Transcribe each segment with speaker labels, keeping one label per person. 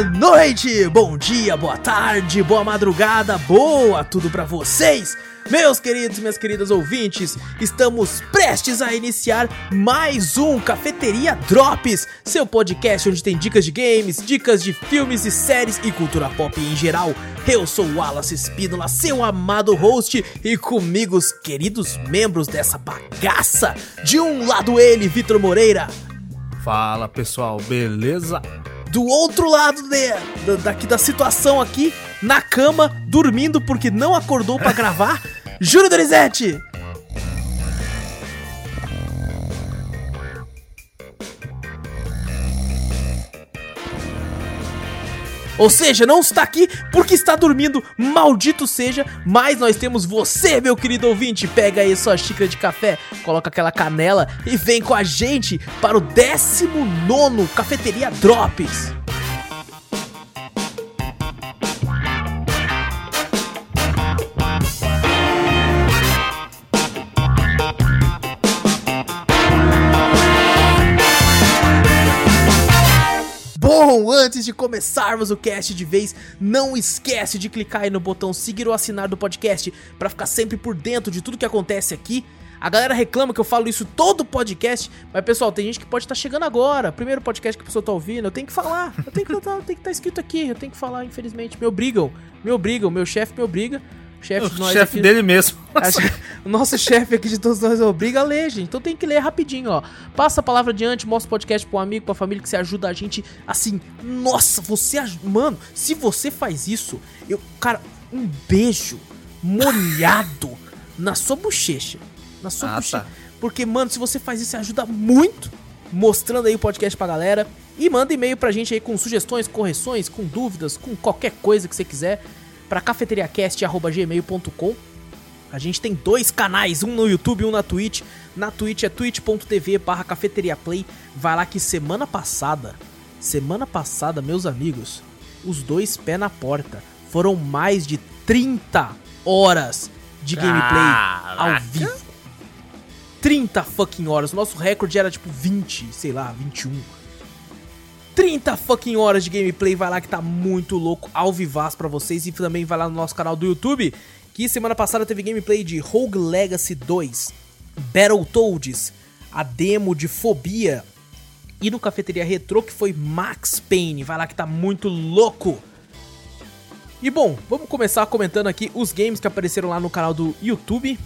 Speaker 1: Boa noite, bom dia, boa tarde, boa madrugada, boa tudo pra vocês. Meus queridos minhas queridas ouvintes, estamos prestes a iniciar mais um Cafeteria Drops, seu podcast onde tem dicas de games, dicas de filmes e séries e cultura pop em geral. Eu sou o Wallace Espínola, seu amado host, e comigo os queridos membros dessa bagaça. De um lado ele, Vitor Moreira.
Speaker 2: Fala pessoal, beleza?
Speaker 1: Do outro lado de, da, daqui da situação aqui, na cama, dormindo porque não acordou para gravar, Júlio Dorizete. Ou seja, não está aqui porque está dormindo, maldito seja, mas nós temos você, meu querido ouvinte. Pega aí sua xícara de café, coloca aquela canela e vem com a gente para o 19 Cafeteria Drops. Bom, antes de começarmos o cast de vez, não esquece de clicar aí no botão seguir ou assinar do podcast para ficar sempre por dentro de tudo que acontece aqui. A galera reclama que eu falo isso todo podcast, mas pessoal, tem gente que pode estar tá chegando agora. Primeiro podcast que a pessoa tá ouvindo, eu tenho que falar. Eu tenho que estar tá escrito aqui, eu tenho que falar, infelizmente. Me obrigam, me obrigam, meu chefe me obriga
Speaker 2: chefe de nós chefe aqui, dele mesmo.
Speaker 1: o nosso chefe aqui de todos nós obriga a ler, gente. Então tem que ler rapidinho, ó. Passa a palavra adiante, mostra o podcast pro amigo, pra família que você ajuda a gente assim. Nossa, você. Mano, se você faz isso, eu. Cara, um beijo molhado na sua bochecha. Na sua ah, bochecha. Tá. Porque, mano, se você faz isso, você ajuda muito. Mostrando aí o podcast pra galera. E manda e-mail pra gente aí com sugestões, correções, com dúvidas, com qualquer coisa que você quiser para cafeteriacast.gmail.com. A gente tem dois canais, um no YouTube e um na Twitch. Na Twitch é twitch.tv barra cafeteriaplay. Vai lá que semana passada, semana passada, meus amigos, os dois pé na porta. Foram mais de 30 horas de gameplay ao vivo. 30 fucking horas. O nosso recorde era tipo 20, sei lá, 21. 30 fucking horas de gameplay, vai lá que tá muito louco, ao vivaz pra vocês e também vai lá no nosso canal do YouTube, que semana passada teve gameplay de Rogue Legacy 2, Battletoads, a demo de Fobia e no Cafeteria Retro que foi Max Payne, vai lá que tá muito louco. E bom, vamos começar comentando aqui os games que apareceram lá no canal do YouTube.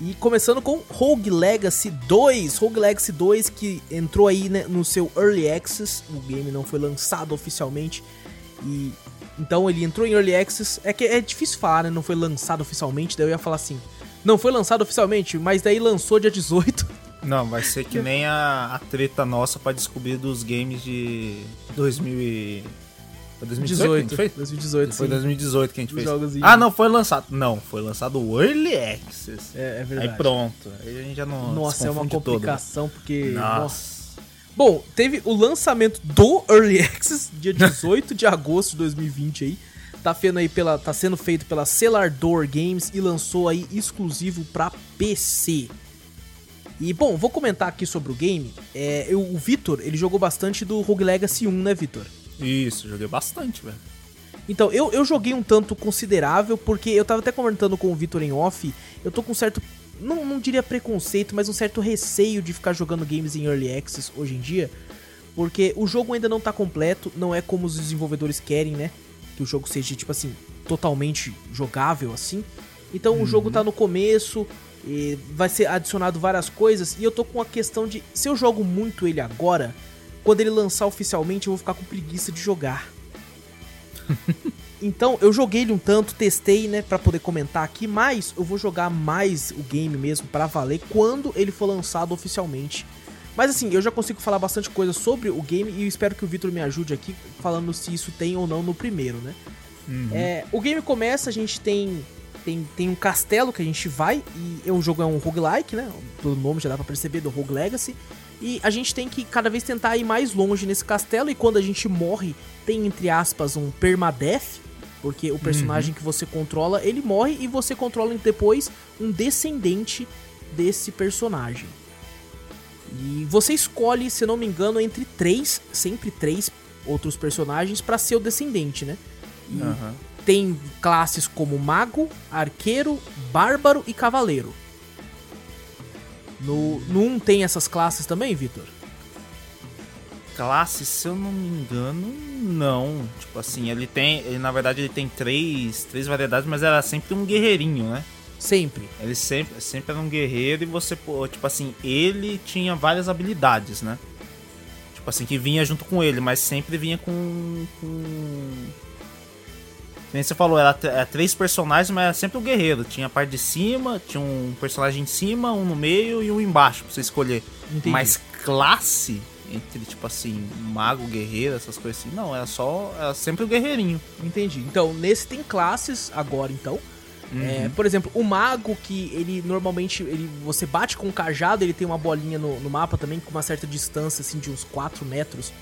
Speaker 1: E começando com Rogue Legacy 2. Rogue Legacy 2 que entrou aí né, no seu Early Access. O game não foi lançado oficialmente. E então ele entrou em Early Access. É que é difícil falar, né? Não foi lançado oficialmente. Daí eu ia falar assim: Não foi lançado oficialmente, mas daí lançou dia 18.
Speaker 2: Não, vai ser que nem a, a treta nossa para descobrir dos games de 2000 foi 2018 que a gente fez? 2018, Foi 2018 que a gente fez. Ah, não, foi lançado. Não, foi lançado o Early Access.
Speaker 1: É, é verdade.
Speaker 2: Aí pronto. Aí a gente já não
Speaker 1: Nossa, é uma complicação todo. porque... Nossa. Nossa. Bom, teve o lançamento do Early Access, dia 18 de agosto de 2020 aí. Tá, aí pela, tá sendo feito pela Cellar Door Games e lançou aí exclusivo para PC. E bom, vou comentar aqui sobre o game. É, eu, o Vitor, ele jogou bastante do Rogue Legacy 1, né, Vitor?
Speaker 2: Isso, joguei bastante, velho.
Speaker 1: Então, eu, eu joguei um tanto considerável, porque eu tava até comentando com o Vitor em off, eu tô com um certo, não, não diria preconceito, mas um certo receio de ficar jogando games em Early Access hoje em dia, porque o jogo ainda não tá completo, não é como os desenvolvedores querem, né? Que o jogo seja, tipo assim, totalmente jogável, assim. Então uhum. o jogo tá no começo, vai ser adicionado várias coisas, e eu tô com a questão de, se eu jogo muito ele agora quando ele lançar oficialmente, eu vou ficar com preguiça de jogar. então, eu joguei ele um tanto, testei, né, para poder comentar aqui, mas eu vou jogar mais o game mesmo para valer quando ele for lançado oficialmente. Mas assim, eu já consigo falar bastante coisa sobre o game e eu espero que o Victor me ajude aqui falando se isso tem ou não no primeiro, né? Uhum. É, o game começa, a gente tem, tem, tem um castelo que a gente vai e o jogo é um roguelike, né? Pelo nome já dá pra perceber do Rogue Legacy. E a gente tem que cada vez tentar ir mais longe nesse castelo. E quando a gente morre, tem entre aspas um permadeath. Porque o personagem uhum. que você controla, ele morre e você controla depois um descendente desse personagem. E você escolhe, se não me engano, entre três, sempre três outros personagens para ser o descendente, né? E uhum. tem classes como mago, arqueiro, bárbaro e cavaleiro. No, no 1 tem essas classes também, Vitor?
Speaker 2: Classes, se eu não me engano, não. Tipo assim, ele tem. Ele, na verdade, ele tem três, três variedades, mas era sempre um guerreirinho, né?
Speaker 1: Sempre.
Speaker 2: Ele sempre, sempre era um guerreiro e você, tipo assim, ele tinha várias habilidades, né? Tipo assim, que vinha junto com ele, mas sempre vinha com. com... Como você falou, era, era, três personagens, mas era sempre um guerreiro. Tinha a parte de cima, tinha um personagem em cima, um no meio e um embaixo pra você escolher. Entendi. Mas classe, entre tipo assim, mago, guerreiro, essas coisas assim, não, era só. Era sempre o guerreirinho.
Speaker 1: Entendi. Então, nesse tem classes agora, então. Uhum. É, por exemplo, o mago que ele normalmente ele, você bate com um cajado, ele tem uma bolinha no, no mapa também com uma certa distância assim de uns 4 metros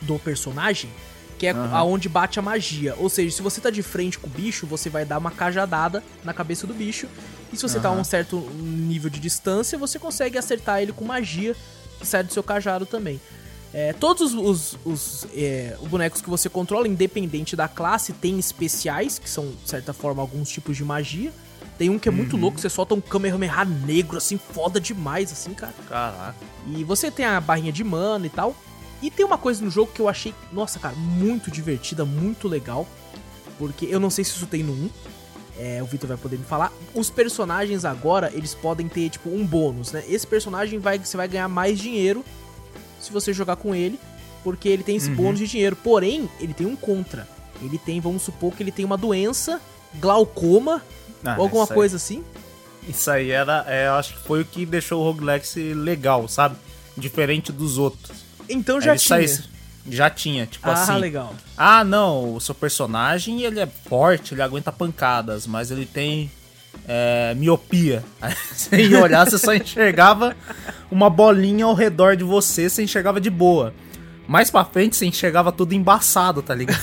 Speaker 1: do personagem, que é uhum. aonde bate a magia. Ou seja, se você tá de frente com o bicho, você vai dar uma cajadada na cabeça do bicho. E se você uhum. tá a um certo nível de distância, você consegue acertar ele com magia que sai do seu cajado também. É, todos os, os, os é, bonecos que você controla, independente da classe, tem especiais, que são, de certa forma, alguns tipos de magia. Tem um que é uhum. muito louco, você solta um Kamehameha negro, assim, foda demais, assim, cara.
Speaker 2: Caraca.
Speaker 1: E você tem a barrinha de mana e tal. E tem uma coisa no jogo que eu achei, nossa, cara, muito divertida, muito legal. Porque eu não sei se isso tem no 1. É, o Victor vai poder me falar. Os personagens agora, eles podem ter, tipo, um bônus, né? Esse personagem vai, você vai ganhar mais dinheiro se você jogar com ele, porque ele tem esse uhum. bônus de dinheiro. Porém, ele tem um contra. Ele tem, vamos supor que ele tem uma doença, glaucoma, ah, ou alguma coisa assim.
Speaker 2: Isso aí era, é, eu acho que foi o que deixou o Roguelex legal, sabe? Diferente dos outros.
Speaker 1: Então já tinha.
Speaker 2: já tinha, tipo
Speaker 1: ah,
Speaker 2: assim. Ah,
Speaker 1: legal.
Speaker 2: Ah, não, o seu personagem ele é forte, ele aguenta pancadas, mas ele tem é, miopia. Aí você ia olhar, você só enxergava uma bolinha ao redor de você, você enxergava de boa. Mais pra frente você enxergava tudo embaçado, tá ligado?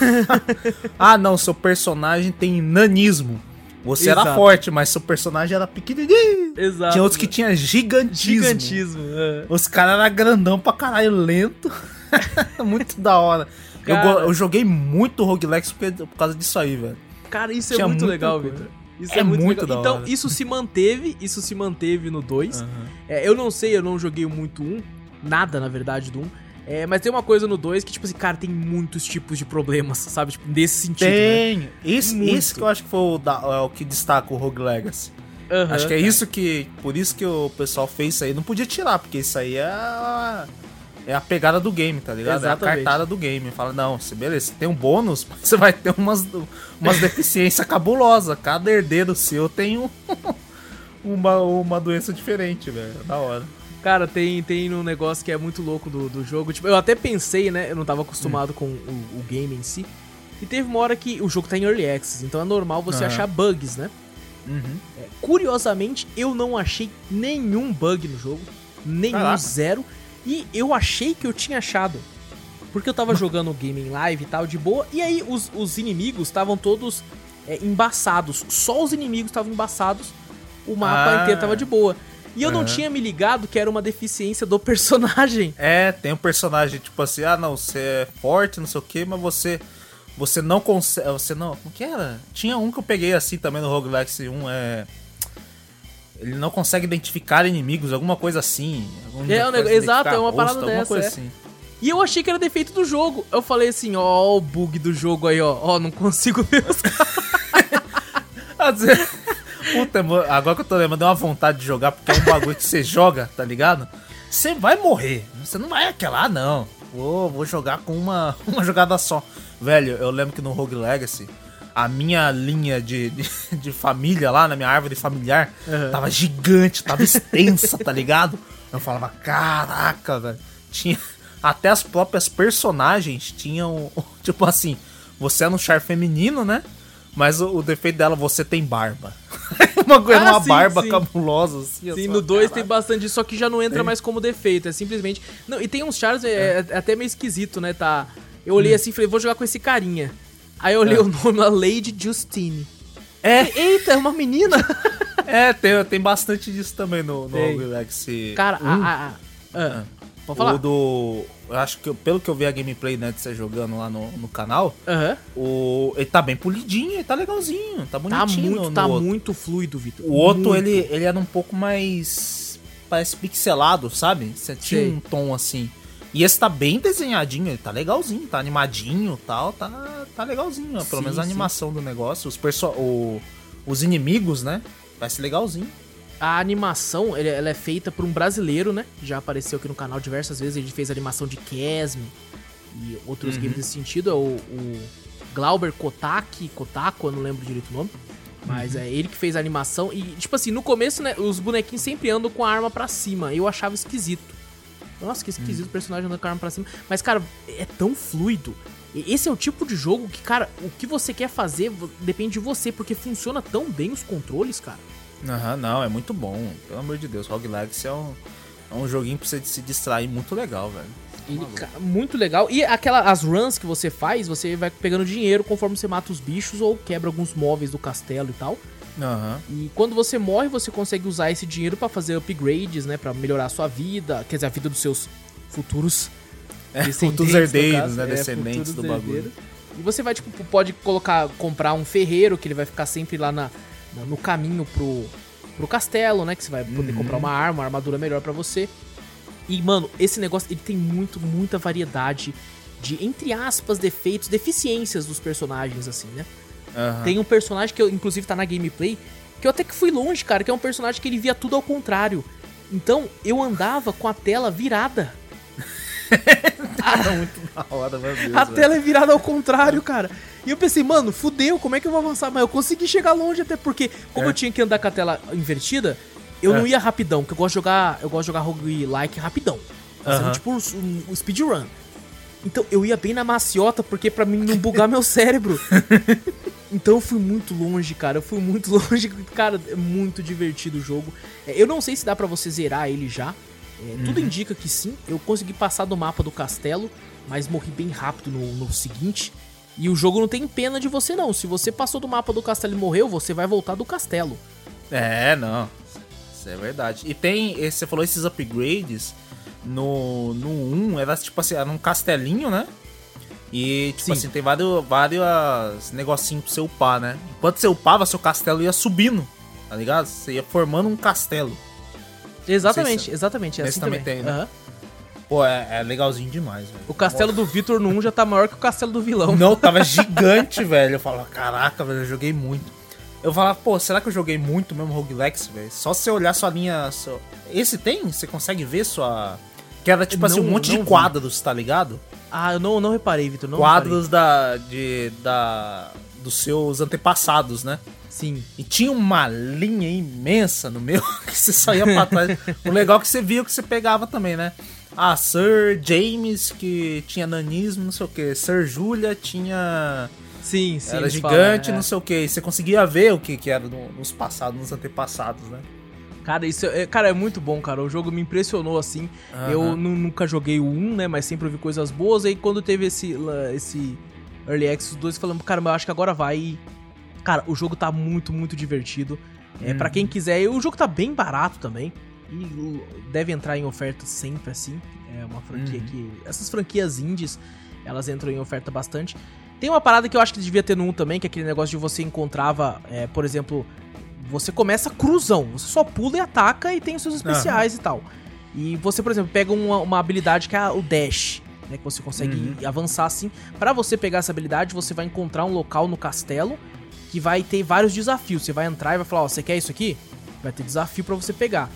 Speaker 2: ah, não, seu personagem tem nanismo. Você Exato. era forte, mas seu personagem era pequenininho. Exato. Tinha outros que tinha gigantismo. Gigantismo, é. Os caras eram grandão pra caralho, lento. muito da hora. Cara... Eu, eu, joguei muito Roguelex por, por causa disso aí, velho.
Speaker 1: Cara, isso é muito, muito legal, Victor. Isso é, é muito, muito legal. Então, hora. isso se manteve, isso se manteve no 2. Uhum. É, eu não sei, eu não joguei muito um, nada na verdade do 1. É, mas tem uma coisa no 2 que, tipo assim, cara, tem muitos tipos de problemas, sabe? Tipo, nesse sentido. Né? Tem. Né?
Speaker 2: Esse, esse que eu acho que foi o, da, é o que destaca o Rogue Legacy. Uhum, acho que é cara. isso que. Por isso que o pessoal fez isso aí. Não podia tirar, porque isso aí é. A, é a pegada do game, tá ligado? Exatamente. É a cartada do game. Fala, não, você, beleza, tem um bônus, você vai ter umas, umas deficiências cabulosas. Cada herdeiro seu tem um, uma, uma doença diferente, velho. Da hora.
Speaker 1: Cara, tem, tem um negócio que é muito louco do, do jogo. Tipo, eu até pensei, né? Eu não tava acostumado hum. com o, o, game em si. E teve uma hora que o jogo tá em early access, então é normal você uhum. achar bugs, né? Uhum. É, curiosamente, eu não achei nenhum bug no jogo. Nenhum, Caraca. zero. E eu achei que eu tinha achado. Porque eu tava jogando o game em live e tal, de boa. E aí os, os inimigos estavam todos é, embaçados. Só os inimigos estavam embaçados. O mapa ah. inteiro tava de boa. E eu uhum. não tinha me ligado que era uma deficiência do personagem.
Speaker 2: É, tem um personagem tipo assim, ah não, você é forte, não sei o que, mas você você não consegue, você não, como que era? Tinha um que eu peguei assim também no Rogue Legacy 1, é ele não consegue identificar inimigos, alguma coisa assim.
Speaker 1: É, um exato, é uma rosto, parada dessa. Coisa é. assim. E eu achei que era defeito do jogo. Eu falei assim, ó, o bug do jogo aí, ó. Ó, não consigo ver os caras.
Speaker 2: Puta, agora que eu tô lembrando, deu uma vontade de jogar, porque é um bagulho que você joga, tá ligado? Você vai morrer. Você não vai aquela, não. Vou, vou jogar com uma, uma jogada só. Velho, eu lembro que no Rogue Legacy, a minha linha de, de, de família lá, na minha árvore familiar, uhum. tava gigante, tava extensa, tá ligado? Eu falava, caraca, velho. Tinha. Até as próprias personagens tinham. Tipo assim, você é no char feminino, né? Mas o, o, defeito dela, você tem barba. Uma coisa, ah, uma sim, barba sim. cabulosa. Assim,
Speaker 1: sim, no 2 tem bastante só que já não entra mais como defeito. É simplesmente. Não, e tem uns chars, é, é. é até meio esquisito, né? Tá. Eu olhei hum. assim e falei, vou jogar com esse carinha. Aí eu olhei é. o nome lá, Lady Justine. É. Eita, é uma menina!
Speaker 2: é, tem, tem bastante disso também no, no Legacy.
Speaker 1: Cara, hum. a, a, a,
Speaker 2: Pode falar. O do. Eu acho que pelo que eu vi a gameplay, né, de você jogando lá no, no canal, uhum. o, ele tá bem polidinho, ele tá legalzinho, tá, tá bonitinho.
Speaker 1: Tá muito,
Speaker 2: no,
Speaker 1: tá outro. muito fluido, Vitor.
Speaker 2: O outro, ele, ele era um pouco mais. Parece pixelado, sabe? Você tinha Sei. um tom assim. E esse tá bem desenhadinho, ele tá legalzinho, tá animadinho tal, tá, tá legalzinho. Sim, pelo menos a animação sim. do negócio. Os, perso o, os inimigos, né? Parece legalzinho.
Speaker 1: A animação, ela é feita por um brasileiro, né? Já apareceu aqui no canal diversas vezes. Ele fez animação de Kesme e outros uhum. games nesse sentido. É o, o Glauber Kotaki, Kotako, eu não lembro direito o nome. Mas uhum. é ele que fez a animação. E, tipo assim, no começo, né? Os bonequinhos sempre andam com a arma para cima. Eu achava esquisito. Nossa, que esquisito o personagem andando com a arma pra cima. Mas, cara, é tão fluido. Esse é o tipo de jogo que, cara, o que você quer fazer depende de você, porque funciona tão bem os controles, cara.
Speaker 2: Aham, não, é muito bom. Pelo amor de Deus, Rogue Legacy é um, é um joguinho pra você se distrair muito legal, velho.
Speaker 1: Ele, muito legal. E aquela, as runs que você faz, você vai pegando dinheiro conforme você mata os bichos ou quebra alguns móveis do castelo e tal. Uhum. E quando você morre, você consegue usar esse dinheiro para fazer upgrades, né? para melhorar a sua vida, quer dizer, a vida dos seus futuros
Speaker 2: é, futuros herdeiros, né? É, descendentes do bagulho.
Speaker 1: E você vai, tipo, pode colocar, comprar um ferreiro, que ele vai ficar sempre lá na, no caminho pro, pro castelo, né? Que você vai poder uhum. comprar uma arma, uma armadura melhor para você. E, mano, esse negócio, ele tem muito, muita variedade de, entre aspas, defeitos, deficiências dos personagens, assim, né? Uhum. Tem um personagem que, eu, inclusive, tá na gameplay, que eu até que fui longe, cara, que é um personagem que ele via tudo ao contrário. Então, eu andava com a tela virada.
Speaker 2: ah, muito da hora, meu Deus.
Speaker 1: A velho. tela é virada ao contrário, cara. E eu pensei, mano, fudeu, como é que eu vou avançar? Mas eu consegui chegar longe até porque, como é. eu tinha que andar com a tela invertida, eu é. não ia rapidão, porque eu gosto de jogar, eu gosto de jogar roguelike rapidão. Fazendo uh -huh. tipo um, um speedrun. Então eu ia bem na maciota, porque para mim não bugar meu cérebro. Então eu fui muito longe, cara. Eu fui muito longe. Cara, é muito divertido o jogo. É, eu não sei se dá para você zerar ele já. É, uhum. Tudo indica que sim. Eu consegui passar do mapa do castelo, mas morri bem rápido no, no seguinte. E o jogo não tem pena de você, não. Se você passou do mapa do castelo e morreu, você vai voltar do castelo.
Speaker 2: É, não. Isso é verdade. E tem, você falou esses upgrades. No, no 1, era tipo assim, era um castelinho, né? E, tipo Sim. assim, tem vários, vários negocinhos pra você upar, né? Enquanto você upava, seu castelo ia subindo, tá ligado? Você ia formando um castelo.
Speaker 1: Exatamente, se... exatamente. É
Speaker 2: assim também, também, tem, né? Uhum. Pô, é, é, legalzinho demais, velho.
Speaker 1: O castelo do Vitor no 1 já tá maior que o castelo do vilão.
Speaker 2: Não, tava gigante, velho. Eu falava, caraca, velho, eu joguei muito. Eu falava, pô, será que eu joguei muito mesmo Roguelex, velho? Só se olhar sua linha. Sua... Esse tem? Você consegue ver sua. Que era tipo não, assim, um monte de quadros, vi. tá ligado?
Speaker 1: Ah, eu não, não reparei, Vitor.
Speaker 2: Quadros da, de, da, dos seus antepassados, né?
Speaker 1: Sim.
Speaker 2: E tinha uma linha imensa no meu que você só ia pra trás. o legal é que você via que você pegava também, né? Ah, Sir James, que tinha nanismo, não sei o que. Sir Julia tinha.
Speaker 1: Sim, sim.
Speaker 2: Era gigante, falam, é. não sei o que. Você conseguia ver o que, que era nos passados, nos antepassados, né?
Speaker 1: Cara, isso é, cara, é muito bom, cara. O jogo me impressionou assim. Uhum. Eu nunca joguei o 1, né? Mas sempre ouvi coisas boas. Aí quando teve esse, esse Early Access 2, falando, cara, eu acho que agora vai. Cara, o jogo tá muito, muito divertido. É, uhum. para quem quiser, o jogo tá bem barato também. E deve entrar em oferta sempre assim. É uma franquia uhum. que. Essas franquias indies, elas entram em oferta bastante. Tem uma parada que eu acho que devia ter no 1 também, que é aquele negócio de você encontrava, é, por exemplo, você começa cruzão. Você só pula e ataca e tem os seus especiais uhum. e tal. E você, por exemplo, pega uma, uma habilidade que é o dash, né? Que você consegue uhum. avançar assim. Para você pegar essa habilidade, você vai encontrar um local no castelo que vai ter vários desafios. Você vai entrar e vai falar, ó, você quer isso aqui? Vai ter desafio para você pegar.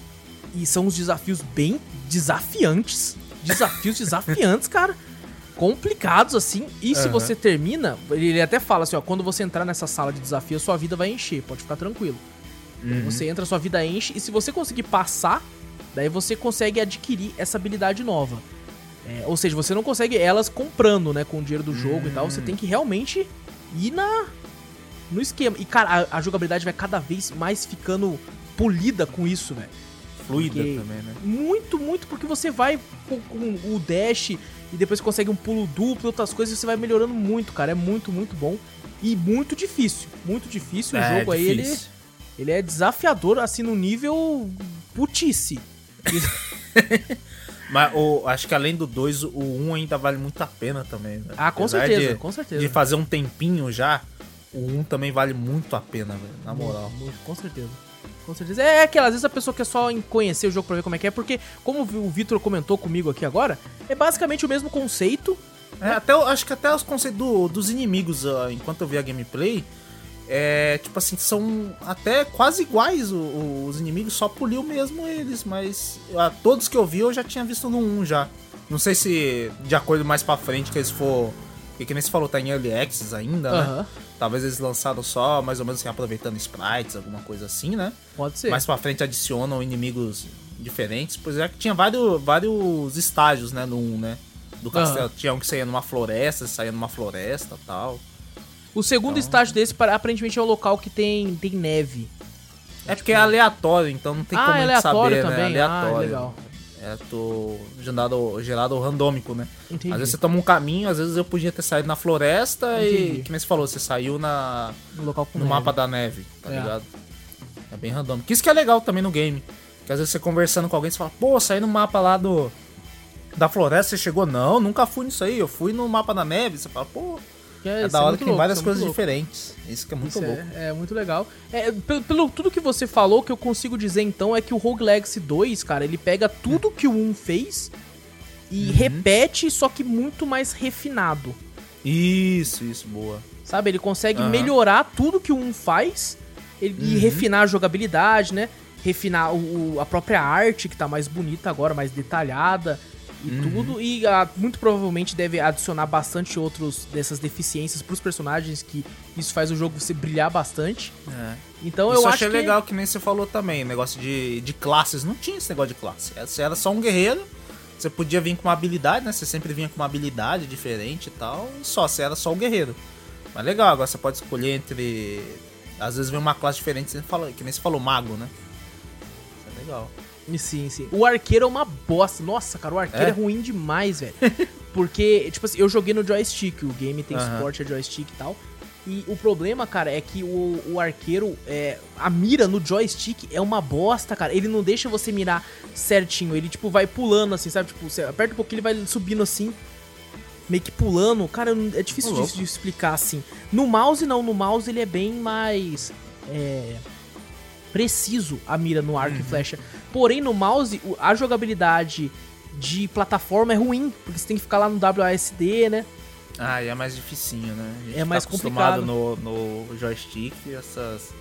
Speaker 1: E são uns desafios bem desafiantes. Desafios desafiantes, cara. Complicados, assim. E uhum. se você termina, ele até fala assim, ó, quando você entrar nessa sala de desafio, a sua vida vai encher, pode ficar tranquilo. Uhum. Você entra, sua vida enche, e se você conseguir passar, daí você consegue adquirir essa habilidade nova. É, ou seja, você não consegue elas comprando, né, com o dinheiro do jogo uhum. e tal. Você tem que realmente ir na no esquema. E, cara, a, a jogabilidade vai cada vez mais ficando polida com isso, velho.
Speaker 2: Fluida porque também, né?
Speaker 1: Muito, muito, porque você vai com, com, o dash e depois consegue um pulo duplo, outras coisas, você vai melhorando muito, cara. É muito, muito bom. E muito difícil. Muito difícil. É, o jogo difícil. aí, ele ele é desafiador, assim, no nível putice.
Speaker 2: Mas o, acho que além do 2, o 1 um ainda vale muito a pena também. Né?
Speaker 1: Ah, com Apesar certeza, de, com certeza.
Speaker 2: De fazer um tempinho já, o 1 um também vale muito a pena, velho. Na moral.
Speaker 1: Muito, com certeza. Com certeza. É aquela, às vezes a pessoa quer só conhecer o jogo pra ver como é que é, porque, como o Vitor comentou comigo aqui agora, é basicamente o mesmo conceito.
Speaker 2: É, até, acho que até os conceitos do, dos inimigos, enquanto eu vi a gameplay, é, tipo assim, são até quase iguais o, o, os inimigos, só poliu mesmo eles, mas a, todos que eu vi eu já tinha visto no 1 já. Não sei se de acordo mais pra frente que eles for. Porque que nem você falou, tá em Early Access ainda, né? Talvez eles lançaram só, mais ou menos assim, aproveitando sprites, alguma coisa assim, né?
Speaker 1: Pode ser.
Speaker 2: Mais pra frente adicionam inimigos diferentes, pois é que tinha vários, vários estágios, né, no 1, né? Do castelo. Uhum. Tinha um que saía numa floresta, saía numa floresta tal.
Speaker 1: O segundo então... estágio desse, aparentemente, é um local que tem, tem neve.
Speaker 2: É porque é aleatório, então não tem ah, como é aleatório saber,
Speaker 1: também.
Speaker 2: né? Aleatório.
Speaker 1: Ah, legal.
Speaker 2: É tô gerado, gerado randômico, né? Entendi. Às vezes você toma um caminho, às vezes eu podia ter saído na floresta Entendi. e, que nem você falou, você saiu na, no, local no neve. mapa da neve, tá é. ligado? É bem randômico. Isso que é legal também no game. Que às vezes você conversando com alguém, você fala, pô, saí no mapa lá do da floresta, você chegou? Não, nunca fui nisso aí, eu fui no mapa da neve. Você fala, pô, é, é da hora é que tem louco, várias é coisas diferentes. Isso que é muito isso louco.
Speaker 1: É, é, muito legal. É, pelo, pelo, tudo que você falou, que eu consigo dizer então é que o Rogue Legacy 2, cara, ele pega tudo que o 1 fez e uhum. repete, só que muito mais refinado.
Speaker 2: Isso, isso, boa.
Speaker 1: Sabe, ele consegue uhum. melhorar tudo que o 1 faz ele, uhum. e refinar a jogabilidade, né? Refinar o, a própria arte, que tá mais bonita agora, mais detalhada e uhum. tudo. E ah, muito provavelmente deve adicionar bastante outros dessas deficiências pros personagens, que isso faz o jogo você brilhar bastante. É. Então isso eu achei
Speaker 2: que... legal que nem você falou também, negócio de, de classes. Não tinha esse negócio de classe. Você era só um guerreiro. Você podia vir com uma habilidade, né? Você sempre vinha com uma habilidade diferente e tal. E só, você era só um guerreiro. Mas legal, agora você pode escolher entre. Às vezes vem uma classe diferente, você fala, que nem você falou, mago, né? Isso é legal.
Speaker 1: Sim, sim. O arqueiro é uma bosta. Nossa, cara, o arqueiro é, é ruim demais, velho. Porque, tipo assim, eu joguei no joystick, o game tem suporte a joystick e tal. E o problema, cara, é que o, o arqueiro, é, a mira no joystick é uma bosta, cara. Ele não deixa você mirar certinho. Ele, tipo, vai pulando assim, sabe? Tipo, você aperta um pouquinho, ele vai subindo assim. Meio que pulando. Cara, é difícil de, de, explicar assim. No mouse, não. No mouse ele é bem mais. É preciso a mira no arco uhum. e flecha. Porém, no mouse, a jogabilidade de plataforma é ruim, porque você tem que ficar lá no WASD, né?
Speaker 2: Ah, e é mais dificinho, né?
Speaker 1: é mais tá complicado
Speaker 2: no, no joystick, essas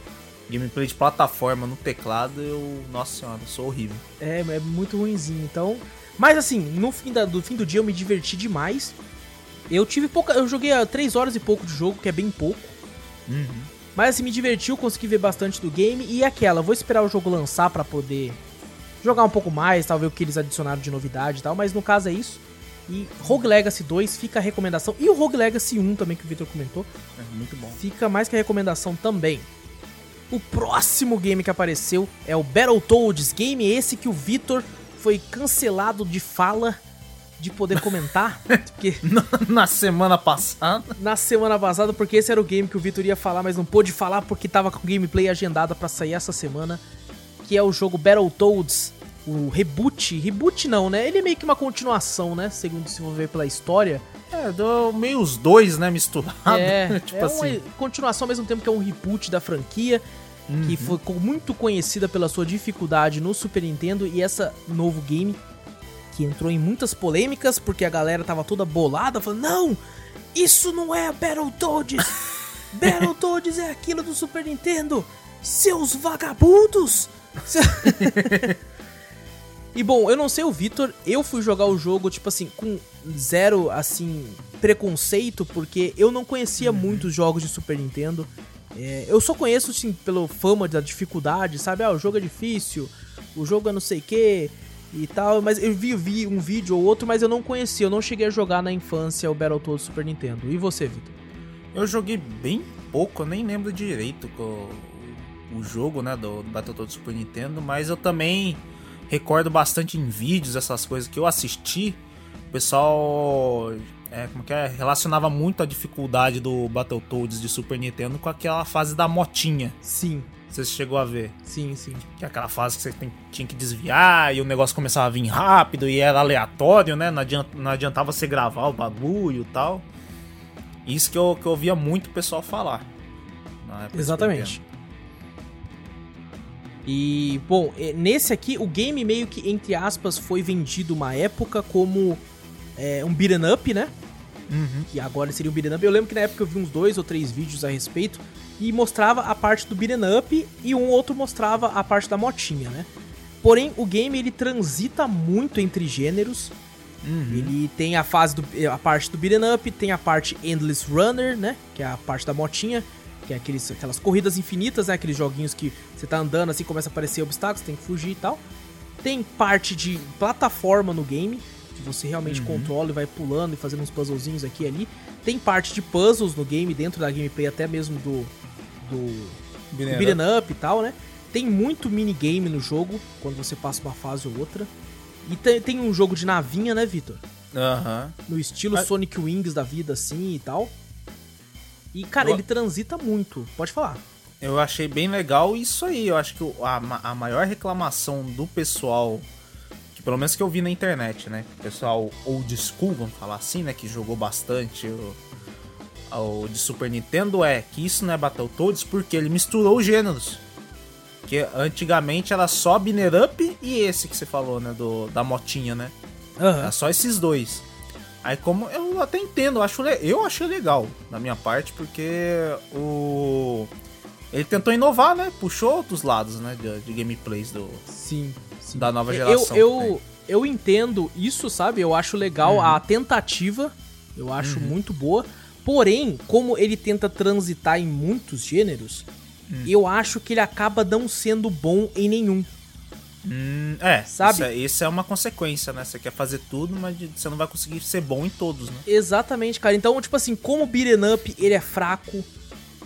Speaker 2: gameplay de plataforma no teclado, eu, nossa senhora, eu sou horrível.
Speaker 1: É, é muito ruimzinho. Então, mas assim, no fim, da, do fim do dia eu me diverti demais. Eu tive pouca, eu joguei 3 horas e pouco de jogo, que é bem pouco.
Speaker 2: Uhum.
Speaker 1: Mas assim, me divertiu, consegui ver bastante do game. E aquela, vou esperar o jogo lançar para poder jogar um pouco mais, talvez o que eles adicionaram de novidade e tal. Mas no caso é isso. E Rogue Legacy 2 fica a recomendação. E o Rogue Legacy 1 também, que o Victor comentou.
Speaker 2: É muito bom.
Speaker 1: Fica mais que a recomendação também. O próximo game que apareceu é o Battletoads. Game esse que o Victor foi cancelado de fala de poder comentar.
Speaker 2: porque na semana passada.
Speaker 1: Na semana passada, porque esse era o game que o Vitor ia falar, mas não pôde falar porque tava com gameplay agendada para sair essa semana. Que é o jogo Battletoads, o reboot. Reboot não, né? Ele é meio que uma continuação, né? Segundo se for ver pela história.
Speaker 2: É, do meio os dois, né, misturados.
Speaker 1: É, tipo é assim. uma continuação ao mesmo tempo que é um reboot da franquia. Uhum. Que foi muito conhecida pela sua dificuldade no Super Nintendo. E essa novo game que entrou em muitas polêmicas porque a galera tava toda bolada, falando: "Não, isso não é Battletoads. Battletoads é aquilo do Super Nintendo. Seus vagabundos!" e bom, eu não sei o Vitor, eu fui jogar o jogo tipo assim com zero assim preconceito porque eu não conhecia uhum. muitos jogos de Super Nintendo. É, eu só conheço, assim, pelo fama da dificuldade, sabe? Ah, o jogo é difícil, o jogo é não sei o que e tal, mas eu vi, vi um vídeo ou outro, mas eu não conhecia, eu não cheguei a jogar na infância o Battletoads Super Nintendo. E você, Vitor?
Speaker 2: Eu joguei bem pouco, eu nem lembro direito o, o jogo, né, do, do Battletoads Super Nintendo, mas eu também recordo bastante em vídeos essas coisas que eu assisti. O pessoal é, como que é? relacionava muito a dificuldade do Battletoads de Super Nintendo com aquela fase da motinha.
Speaker 1: Sim.
Speaker 2: Você chegou a ver?
Speaker 1: Sim, sim.
Speaker 2: Que é aquela fase que você tem, tinha que desviar e o negócio começava a vir rápido e era aleatório, né? Não, adianta, não adiantava você gravar o bagulho e tal. Isso que eu, que eu ouvia muito o pessoal falar.
Speaker 1: Exatamente. E, bom, nesse aqui, o game meio que, entre aspas, foi vendido uma época como é, um beat'em up, né? Uhum. Que agora seria um beat'em up. Eu lembro que na época eu vi uns dois ou três vídeos a respeito e mostrava a parte do beat'em up e um outro mostrava a parte da motinha, né? Porém, o game ele transita muito entre gêneros. Uhum. Ele tem a fase do a parte do beat'em up, tem a parte endless runner, né, que é a parte da motinha, que é aqueles, aquelas corridas infinitas, né, aqueles joguinhos que você tá andando assim, começa a aparecer obstáculos, tem que fugir e tal. Tem parte de plataforma no game, que você realmente uhum. controla e vai pulando e fazendo uns puzzlezinhos aqui e ali. Tem parte de puzzles no game, dentro da gameplay até mesmo do, do, beat'em up e tal, né? Tem muito minigame no jogo, quando você passa uma fase ou outra. E tem, tem um jogo de navinha, né, Vitor?
Speaker 2: Aham.
Speaker 1: Uhum. No estilo Sonic Wings da vida, assim e tal. E, cara, eu... ele transita muito. Pode falar.
Speaker 2: Eu achei bem legal isso aí. Eu acho que a, a maior reclamação do pessoal, que pelo menos que eu vi na internet, né? Pessoal old school, vamos falar assim, né? Que jogou bastante o, o de Super Nintendo é que isso não é Battletoads porque ele misturou os gêneros. Que antigamente era só Binner Up e esse que você falou, né? Do, da motinha, né? Uhum. Era só esses dois. Aí como eu até entendo, eu, acho, eu achei legal da minha parte, porque o. Ele tentou inovar, né? Puxou outros lados, né? De, de gameplays do.
Speaker 1: Sim, sim.
Speaker 2: Da nova geração.
Speaker 1: Eu, eu, eu entendo isso, sabe? Eu acho legal uhum. a tentativa. Eu acho uhum. muito boa. Porém, como ele tenta transitar em muitos gêneros, hum. eu acho que ele acaba não sendo bom em nenhum.
Speaker 2: Hum, é, sabe? Isso, é, isso é uma consequência, né? Você quer fazer tudo, mas você não vai conseguir ser bom em todos, né?
Speaker 1: Exatamente, cara. Então, tipo assim, como o beat'em up, ele é fraco.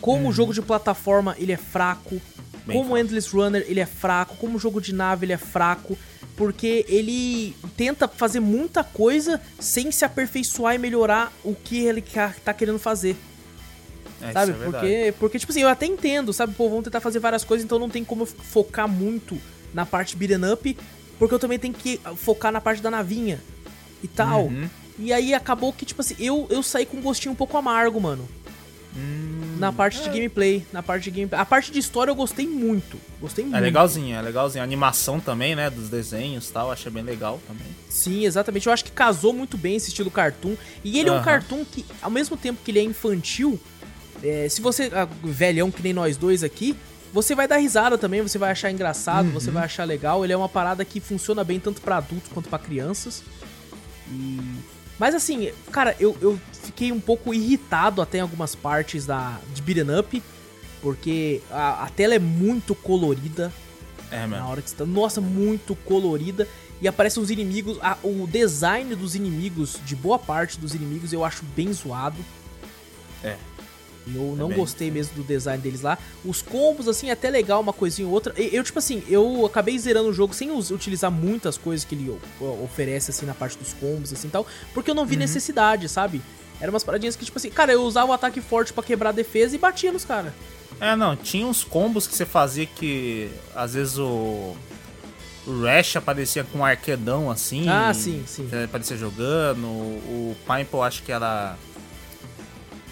Speaker 1: Como o uhum. jogo de plataforma, ele é fraco. Bem como o Endless Runner, ele é fraco. Como o jogo de nave, ele é fraco porque ele tenta fazer muita coisa sem se aperfeiçoar e melhorar o que ele tá querendo fazer. É, sabe? É porque, porque, tipo assim, eu até entendo, sabe? Pô, vão tentar fazer várias coisas, então não tem como focar muito na parte beat'em up, porque eu também tenho que focar na parte da navinha e tal. Uhum. E aí acabou que, tipo assim, eu, eu saí com um gostinho um pouco amargo, mano. Hum, na parte é. de gameplay, na parte de gameplay. A parte de história eu gostei muito. Gostei é muito.
Speaker 2: É legalzinho, é legalzinho. A animação também, né, dos desenhos e tal, achei bem legal também.
Speaker 1: Sim, exatamente. Eu acho que casou muito bem esse estilo cartoon. E ele é um cartoon que, ao mesmo tempo que ele é infantil, é, se você, ah, velhão que nem nós dois aqui, você vai dar risada também, você vai achar engraçado, uhum. você vai achar legal. Ele é uma parada que funciona bem tanto para adultos quanto para crianças. E mas assim, cara, eu, eu fiquei um pouco irritado até em algumas partes da, de Beat'em Up, porque a, a tela é muito colorida.
Speaker 2: É, mano.
Speaker 1: Na hora que você tá. Nossa, muito colorida. E aparecem os inimigos. A, o design dos inimigos, de boa parte dos inimigos, eu acho bem zoado.
Speaker 2: É.
Speaker 1: Eu não gostei mesmo do design deles lá. Os combos, assim, é até legal, uma coisinha ou outra. Eu, tipo assim, eu acabei zerando o jogo sem utilizar muitas coisas que ele oferece, assim, na parte dos combos, assim, tal. Porque eu não vi uhum. necessidade, sabe? Eram umas paradinhas que, tipo assim, cara, eu usava o ataque forte para quebrar a defesa e batia nos caras.
Speaker 2: É, não, tinha uns combos que você fazia que, às vezes, o... O Rash aparecia com um arquedão assim.
Speaker 1: Ah, sim, sim.
Speaker 2: Aparecia jogando. O, Pineapple acho que era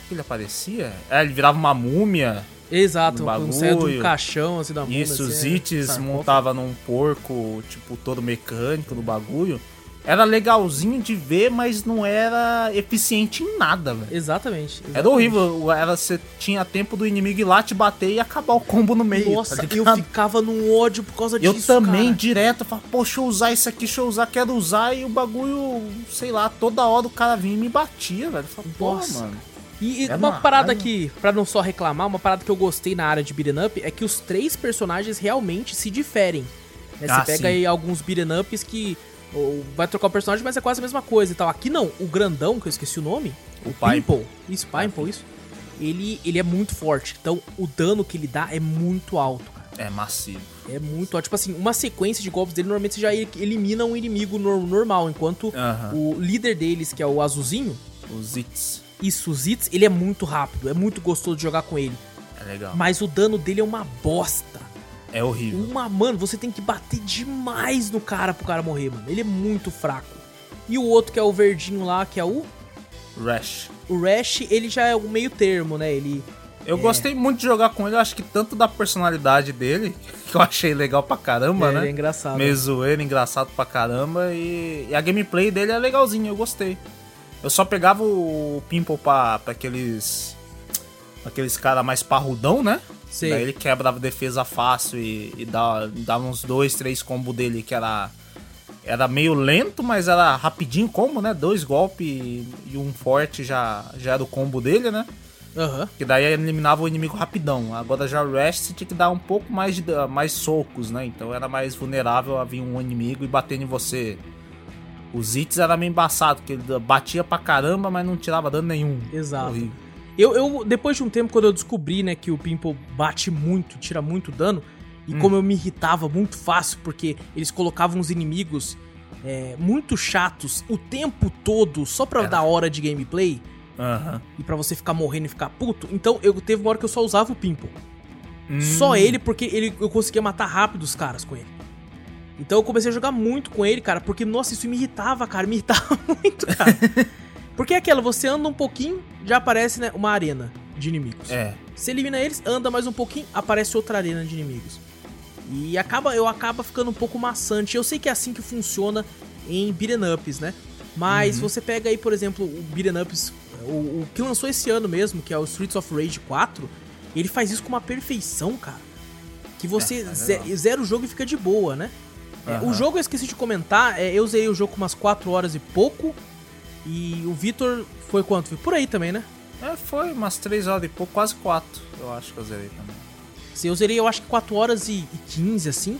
Speaker 2: que ele aparecia? É, ele virava uma múmia.
Speaker 1: Exato, um saia um caixão assim da múmia.
Speaker 2: Isso,
Speaker 1: assim,
Speaker 2: os Ites é, montava num porco, tipo, todo mecânico no bagulho. Era legalzinho de ver, mas não era eficiente em nada, velho.
Speaker 1: Exatamente, exatamente,
Speaker 2: Era horrível. Era, você tinha tempo do inimigo ir lá te bater e acabar o combo no meio.
Speaker 1: Nossa, tá eu ficava num ódio por causa
Speaker 2: eu
Speaker 1: disso.
Speaker 2: Eu também, cara. direto, falava, deixa eu usar isso aqui, deixa eu usar, quero usar. E o bagulho, sei lá, toda hora o cara vinha e me batia, velho. Eu falava, Nossa. mano.
Speaker 1: E, é uma, parada que, pra não só reclamar, uma parada que eu gostei na área de beat'em up é que os três personagens realmente se diferem. Né? Você ah, pega sim. aí alguns beat'em ups que ou, vai trocar o personagem, mas é quase a mesma coisa e tal. Aqui não, o grandão, que eu esqueci o nome, o, o Pimple, isso, Pimple, isso, ele, ele é muito forte. Então o dano que ele dá é muito alto, cara.
Speaker 2: É massivo.
Speaker 1: É muito alto. Tipo assim, uma sequência de golpes dele, normalmente você já elimina um inimigo normal, enquanto uh -huh. o líder deles, que é o azulzinho...
Speaker 2: Os Zits
Speaker 1: o Zitz, ele é muito rápido, é muito gostoso de jogar com ele.
Speaker 2: É legal.
Speaker 1: Mas o dano dele é uma bosta.
Speaker 2: É horrível.
Speaker 1: Uma, mano, você tem que bater demais no cara pro cara morrer, mano. Ele é muito fraco. E o outro que é o verdinho lá, que é o.
Speaker 2: Rash.
Speaker 1: O Rash, ele já é o meio termo, né? Ele.
Speaker 2: Eu é... gostei muito de jogar com ele, eu acho que tanto da personalidade dele, que eu achei legal pra caramba,
Speaker 1: é,
Speaker 2: né?
Speaker 1: Ele é engraçado.
Speaker 2: Meio zoeiro, engraçado pra caramba. E... e, a gameplay dele é legalzinha, eu gostei. Eu só pegava o Pimple pra, pra aqueles. aqueles cara mais parrudão, né? Sim. Daí ele quebrava defesa fácil e, e dava, dava uns dois, três combos dele que era era meio lento, mas era rapidinho combo, né? Dois golpes e um forte já, já era o combo dele, né?
Speaker 1: Uhum.
Speaker 2: Que daí eliminava o inimigo rapidão. Agora já o Rest você tinha que dar um pouco mais de mais socos, né? Então era mais vulnerável a vir um inimigo e bater em você. Os hits era meio embaçado, porque ele batia pra caramba, mas não tirava dano nenhum.
Speaker 1: Exato. Eu, eu, depois de um tempo, quando eu descobri, né, que o Pimple bate muito, tira muito dano, e hum. como eu me irritava muito fácil, porque eles colocavam os inimigos é, muito chatos o tempo todo só pra é. dar hora de gameplay.
Speaker 2: Uhum.
Speaker 1: E para você ficar morrendo e ficar puto. Então eu teve uma hora que eu só usava o Pimple. Hum. Só ele, porque ele, eu conseguia matar rápido os caras com ele. Então eu comecei a jogar muito com ele, cara, porque, nossa, isso me irritava, cara. Me irritava muito, cara. porque é aquela, você anda um pouquinho, já aparece né, uma arena de inimigos.
Speaker 2: É.
Speaker 1: Você elimina eles, anda mais um pouquinho, aparece outra arena de inimigos. E acaba, eu acaba ficando um pouco maçante. Eu sei que é assim que funciona em beat'em ups, né? Mas uhum. você pega aí, por exemplo, o beat'em ups, o, o, que lançou esse ano mesmo, que é o Streets of Rage 4, ele faz isso com uma perfeição, cara. Que você é, é zera o jogo e fica de boa, né? Uhum. O jogo eu esqueci de comentar, é, eu zerei o jogo com umas 4 horas e pouco. E o Vitor foi quanto? Foi por aí também, né?
Speaker 2: É, foi umas 3 horas e pouco, quase 4, eu acho que eu zerei também.
Speaker 1: Eu zerei, eu acho que 4 horas e, e 15, assim.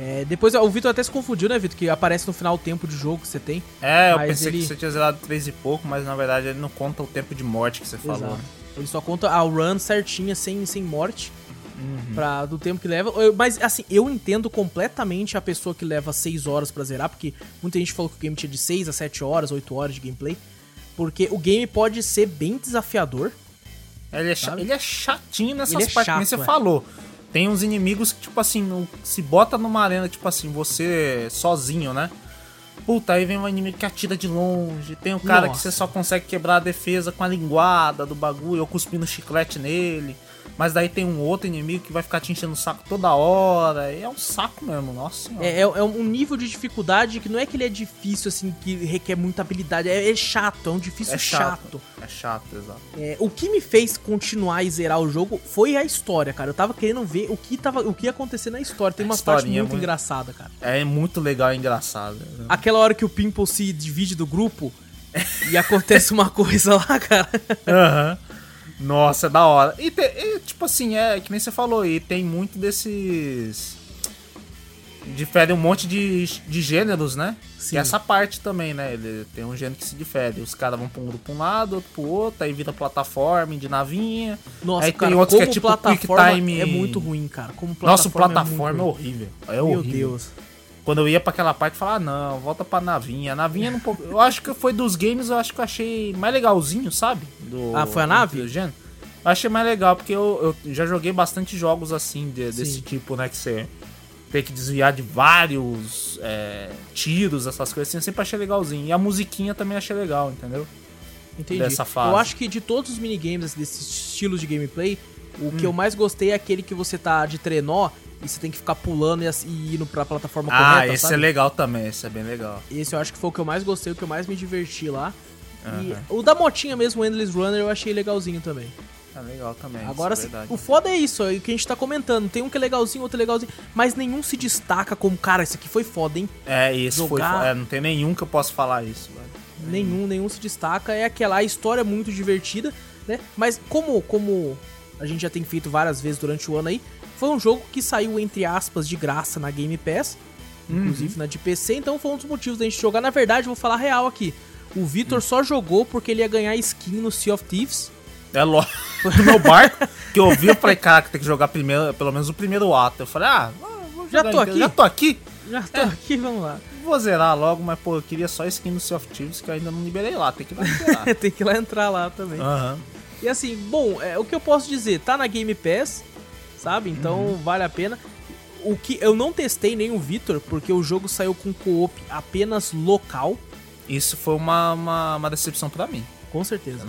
Speaker 1: É, depois o Vitor até se confundiu, né, Vitor? Que aparece no final o tempo de jogo que você tem.
Speaker 2: É, eu pensei ele... que você tinha zerado 3 e pouco, mas na verdade ele não conta o tempo de morte que você Exato. falou. Né?
Speaker 1: Ele só conta a run certinha, sem, sem morte. Uhum. Pra, do tempo que leva. Eu, mas assim, eu entendo completamente a pessoa que leva 6 horas para zerar, porque muita gente falou que o game tinha de 6 a 7 horas, 8 horas de gameplay. Porque o game pode ser bem desafiador.
Speaker 2: Ele é, ele é chatinho nessas ele é partes, chato, que você é. falou. Tem uns inimigos que, tipo assim, se bota numa arena, tipo assim, você sozinho, né? Puta, aí vem um inimigo que atira de longe. Tem um cara Nossa. que você só consegue quebrar a defesa com a linguada do bagulho, ou cuspindo chiclete nele. Mas daí tem um outro inimigo que vai ficar te enchendo o saco toda hora. é um saco mesmo, nossa.
Speaker 1: É, é, é, um nível de dificuldade que não é que ele é difícil, assim, que requer muita habilidade. É, é chato, é um difícil é chato. chato.
Speaker 2: É chato, exato.
Speaker 1: É, o que me fez continuar e zerar o jogo foi a história, cara. Eu tava querendo ver o que, tava, o que ia acontecer na história. Tem umas partes muito, muito engraçadas, cara.
Speaker 2: É muito legal e engraçado.
Speaker 1: Né? Aquela hora que o Pimple se divide do grupo e acontece uma coisa lá, cara.
Speaker 2: Aham. Uhum. Nossa, é da hora. E, te, e, tipo assim, é que nem você falou, e tem muito desses. Difere um monte de, de gêneros, né? Sim. E essa parte também, né? Ele tem um gênero que se difere. Os caras vão pra um grupo pra um lado, outro pro outro, aí vira plataforma de navinha.
Speaker 1: Nossa,
Speaker 2: aí
Speaker 1: cara, tem outros que é tipo Quick Time. É muito ruim, cara. Como
Speaker 2: plataforma Nossa, plataforma é, é horrível. É horrível.
Speaker 1: Meu Deus.
Speaker 2: Quando eu ia para aquela parte, falava, ah, não, volta pra navinha. A navinha não. Eu acho que foi dos games, eu acho que eu achei mais legalzinho, sabe?
Speaker 1: Do, ah, foi a nave?
Speaker 2: Do gênero. Eu achei mais legal, porque eu, eu já joguei bastante jogos assim, de, desse tipo, né? Que você tem que desviar de vários é, tiros, essas coisas assim. Eu sempre achei legalzinho. E a musiquinha também achei legal, entendeu?
Speaker 1: Entendi. Dessa fase. Eu acho que de todos os minigames desses estilos de gameplay, o hum. que eu mais gostei é aquele que você tá de trenó e você tem que ficar pulando e, e indo pra plataforma
Speaker 2: ah, correta. Ah, esse é sabe? é legal também, esse é bem legal.
Speaker 1: Esse eu acho que foi o que eu mais gostei, o que eu mais me diverti lá. Uhum. E o da motinha mesmo, o Endless Runner, eu achei legalzinho também.
Speaker 2: É legal também.
Speaker 1: Agora, é o foda é isso, é o que a gente tá comentando. Tem um que é legalzinho, outro é legalzinho, mas nenhum se destaca como, cara, esse aqui foi foda, hein?
Speaker 2: É, isso Jogar... foi. É, não tem nenhum que eu possa falar isso, velho.
Speaker 1: Nenhum, nenhum se destaca. É aquela a história é muito divertida, né? Mas como, como a gente já tem feito várias vezes durante o ano aí, foi um jogo que saiu, entre aspas, de graça na Game Pass, uhum. inclusive na de PC, então foi um dos motivos da gente jogar. Na verdade, vou falar real aqui. O Vitor uhum. só jogou porque ele ia ganhar skin no Sea of Thieves.
Speaker 2: É lógico. No meu bar, que eu vi, eu falei, cara, que tem que jogar primeiro, pelo menos o primeiro ato. Eu falei, ah,
Speaker 1: já tô aqui.
Speaker 2: Já tô aqui.
Speaker 1: Já tô é. aqui, vamos lá.
Speaker 2: Vou zerar logo, mas pô, eu queria só skin no Sea of Thieves que eu ainda não liberei lá. Tem que lá
Speaker 1: tem que lá entrar lá também.
Speaker 2: Aham. Uhum.
Speaker 1: E assim, bom, é, o que eu posso dizer? Tá na Game Pass, sabe? Então uhum. vale a pena. O que eu não testei nem o Victor, porque o jogo saiu com co-op apenas local.
Speaker 2: Isso foi uma, uma, uma decepção para mim.
Speaker 1: Com certeza.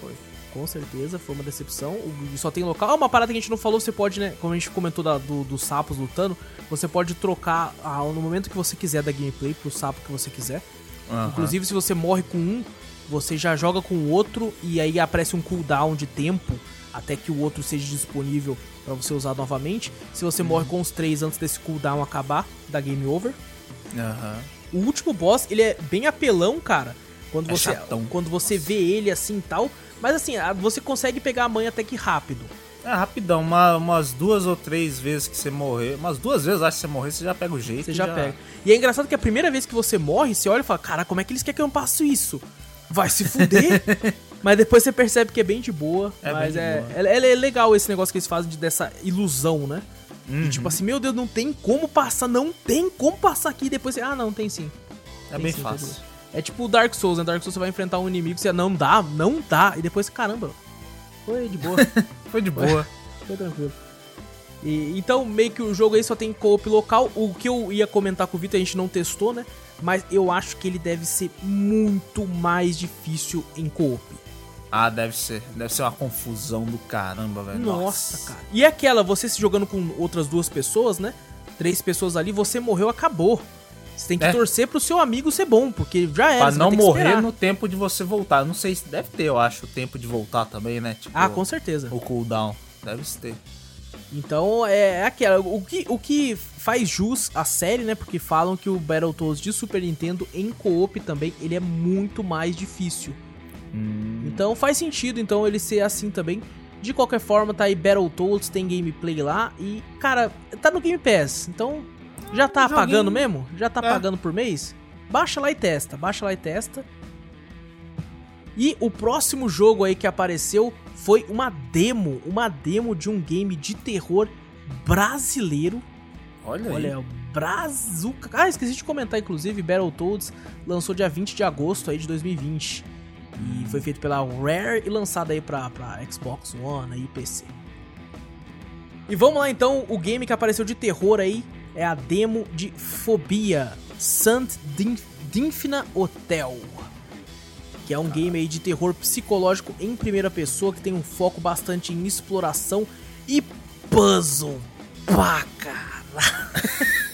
Speaker 1: foi. Com certeza, foi uma decepção. Só tem local. Ah, uma parada que a gente não falou, você pode, né? Como a gente comentou da, do, dos sapos lutando, você pode trocar ah, no momento que você quiser da gameplay pro sapo que você quiser. Uhum. Inclusive, se você morre com um, você já joga com o outro e aí aparece um cooldown de tempo até que o outro seja disponível para você usar novamente. Se você uhum. morre com os três antes desse cooldown acabar, da game over.
Speaker 2: Uhum.
Speaker 1: O último boss, ele é bem apelão, cara. Quando é você, chatão. quando você vê ele assim tal. Mas assim, você consegue pegar a manha até que rápido.
Speaker 2: É rapidão, uma, umas duas ou três vezes que você morrer, umas duas vezes acho que você morrer, você já pega o jeito.
Speaker 1: Você já, já, pega. E é engraçado que a primeira vez que você morre, você olha e fala, cara, como é que eles querem que eu passe isso? Vai se fuder. mas depois você percebe que é bem de boa. É mas é, boa. É, é, legal esse negócio que eles fazem de, dessa ilusão, né? Uhum. De, tipo assim, meu Deus, não tem como passar, não tem como passar aqui. E depois você, ah, não, tem sim.
Speaker 2: É tem bem sim, fácil.
Speaker 1: É tipo o Dark Souls, né? Dark Souls você vai enfrentar um inimigo, você não dá, não dá. E depois, caramba, foi de boa.
Speaker 2: foi de boa.
Speaker 1: Foi, tranquilo. E, então, meio que o jogo aí só tem co-op local. O que eu ia comentar com o Vitor, a gente não testou, né? Mas eu acho que ele deve ser muito mais difícil em co-op.
Speaker 2: Ah, deve ser. Deve ser uma confusão do caramba, velho.
Speaker 1: Nossa, Nossa, cara. E aquela, você se jogando com outras duas pessoas, né? Três pessoas ali, você morreu, acabou. Você tem que é. torcer pro seu amigo ser bom, porque já era.
Speaker 2: Pra não morrer no tempo de você voltar. Não sei se deve ter, eu acho, o tempo de voltar também, né?
Speaker 1: Tipo, ah, com certeza.
Speaker 2: O cooldown. Deve ter.
Speaker 1: Então é, é aquela. O que, o que faz jus à série, né? Porque falam que o Battletoads de Super Nintendo em co-op também ele é muito mais difícil. Hum. Então faz sentido então ele ser assim também. De qualquer forma, tá aí Battletoads, tem gameplay lá e, cara, tá no Game Pass. Então já tá pagando mesmo? Já tá é. pagando por mês? Baixa lá e testa, baixa lá e testa. E o próximo jogo aí que apareceu foi uma demo, uma demo de um game de terror brasileiro.
Speaker 2: Olha,
Speaker 1: Olha aí. Brazuca. Ah, esqueci de comentar, inclusive, Battletoads lançou dia 20 de agosto aí de 2020. E foi feito pela Rare e lançado aí pra, pra Xbox One e PC. E vamos lá então, o game que apareceu de terror aí é a demo de Fobia Sant Dinfina Hotel. Que é um game aí de terror psicológico em primeira pessoa que tem um foco bastante em exploração e puzzle. Pá, cara.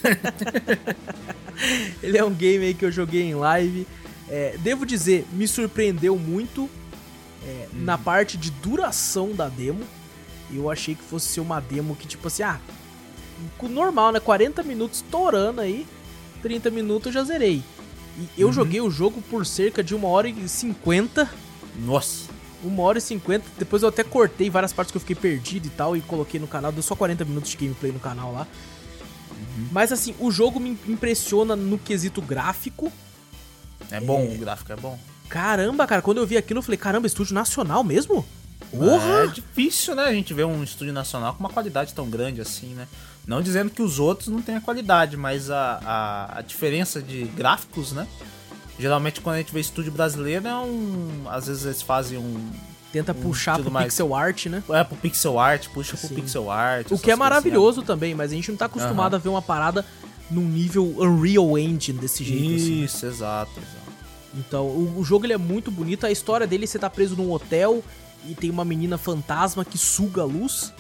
Speaker 1: Ele é um game aí que eu joguei em live. É, devo dizer, me surpreendeu muito é, hum. na parte de duração da demo. Eu achei que fosse ser uma demo que, tipo assim, ah, normal, né? 40 minutos estourando aí. 30 minutos eu já zerei. E eu uhum. joguei o jogo por cerca de 1 hora e 50.
Speaker 2: Nossa!
Speaker 1: 1 hora e 50. Depois eu até cortei várias partes que eu fiquei perdido e tal. E coloquei no canal. Deu só 40 minutos de gameplay no canal lá. Uhum. Mas assim, o jogo me impressiona no quesito gráfico.
Speaker 2: É bom, é... o gráfico é bom.
Speaker 1: Caramba, cara, quando eu vi aquilo, eu falei, caramba, estúdio nacional mesmo?
Speaker 2: Porra! É difícil, né, a gente ver um estúdio nacional com uma qualidade tão grande assim, né? Não dizendo que os outros não têm a qualidade, mas a, a, a diferença de gráficos, né? Geralmente quando a gente vê estúdio brasileiro é um. Às vezes eles fazem um.
Speaker 1: Tenta um puxar pro mais... pixel art, né?
Speaker 2: É, pro pixel art, puxa Sim. pro pixel art.
Speaker 1: O que é maravilhoso assim. também, mas a gente não tá acostumado uhum. a ver uma parada num nível Unreal Engine desse jeito.
Speaker 2: Assim. Isso, assim. exato, exato.
Speaker 1: Então, o, o, jogo ele é muito bonito. A história dele, você tá preso num hotel e tem uma menina fantasma que suga a luz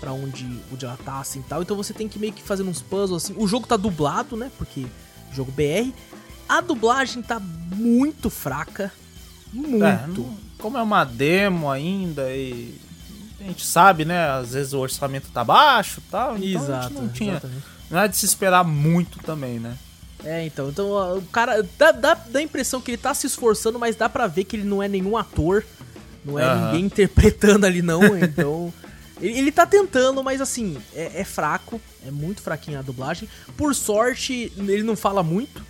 Speaker 1: para onde, onde ela tá assim tal. Então você tem que meio que fazer uns puzzles assim. O jogo tá dublado, né? Porque jogo BR. A dublagem tá muito fraca. Muito. É, não,
Speaker 2: como é uma demo ainda e a gente sabe, né? Às vezes o orçamento tá baixo e tal. Então Exato, não tinha. Exatamente. Não é de se esperar muito também, né?
Speaker 1: É, então, então o cara dá, dá, dá a impressão que ele tá se esforçando, mas dá pra ver que ele não é nenhum ator, não é uhum. ninguém interpretando ali, não. Então, ele, ele tá tentando, mas assim, é, é, fraco, é muito fraquinho a dublagem. Por sorte, ele não fala muito,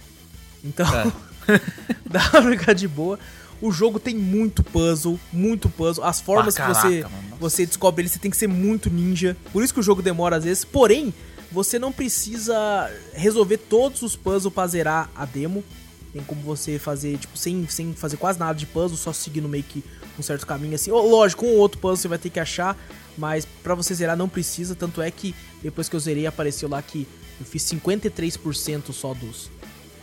Speaker 1: então é. dá pra ficar de boa. O jogo tem muito puzzle, muito puzzle. As formas ah, caraca, que você, você descobre ele, você tem que ser muito ninja. Por isso que o jogo demora às vezes. Porém, você não precisa resolver todos os puzzles pra zerar a demo. Tem como você fazer, tipo, sem, sem fazer quase nada de puzzle, só seguindo meio que um certo caminho assim. Lógico, um outro puzzle você vai ter que achar, mas para você zerar não precisa, tanto é que depois que eu zerei apareceu lá que eu fiz 53% só dos,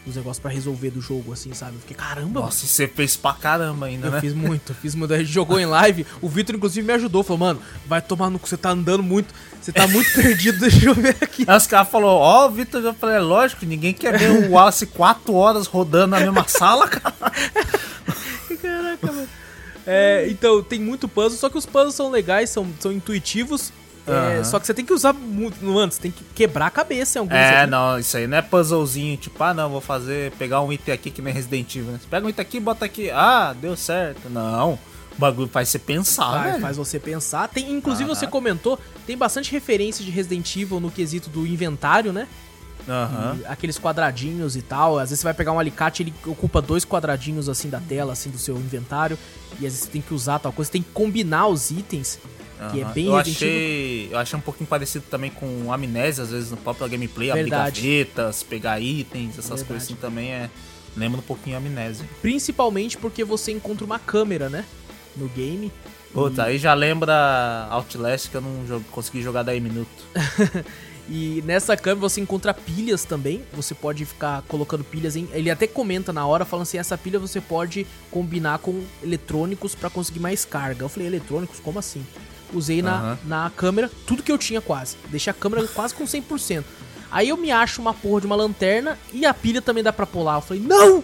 Speaker 1: os negócios para resolver do jogo, assim, sabe? Eu fiquei, caramba.
Speaker 2: Nossa, você fez pra caramba ainda,
Speaker 1: eu
Speaker 2: né?
Speaker 1: Eu fiz muito, fiz muito. A gente jogou em live, o Vitor, inclusive, me ajudou. Falou, mano, vai tomar no. Você tá andando muito, você tá muito perdido, deixa eu ver aqui.
Speaker 2: Aí os caras falaram, ó, oh, Vitor, eu falei, é lógico, ninguém quer ver o Wallace 4 horas rodando na mesma sala, cara.
Speaker 1: Caraca, mano. É, então, tem muito puzzle, só que os puzzles são legais, são, são intuitivos. É, Só que você tem que usar muito. Mano, você tem que quebrar a cabeça em alguns.
Speaker 2: É, não, isso aí não é puzzlezinho, tipo, ah, não, vou fazer, pegar um item aqui que nem Resident Evil, né? Você pega um item aqui e bota aqui, ah, deu certo. Não. O bagulho faz você pensar, Vai,
Speaker 1: velho. Faz você pensar. Tem, inclusive, você comentou, tem bastante referência de Resident Evil no quesito do inventário, né?
Speaker 2: Uhum.
Speaker 1: aqueles quadradinhos e tal. Às vezes você vai pegar um alicate, ele ocupa dois quadradinhos assim da tela, assim, do seu inventário. E às vezes você tem que usar tal coisa. Você tem que combinar os itens Uhum. Que é bem
Speaker 2: eu achei, eu achei um pouquinho parecido também com Amnésia, às vezes no próprio gameplay, abrir gavetas, pegar itens, essas Verdade. coisas assim também é. Lembra um pouquinho Amnésia.
Speaker 1: Principalmente porque você encontra uma câmera, né? No game.
Speaker 2: Puta, e... aí já lembra Outlast que eu não consegui jogar 10 minutos.
Speaker 1: e nessa câmera você encontra pilhas também. Você pode ficar colocando pilhas em. Ele até comenta na hora, falando assim: essa pilha você pode combinar com eletrônicos para conseguir mais carga. Eu falei, eletrônicos? Como assim? Usei na, na câmera tudo que eu tinha quase. Deixei a câmera quase com 100%. Aí eu me acho uma porra de uma lanterna e a pilha também dá pra pular. Eu falei, não!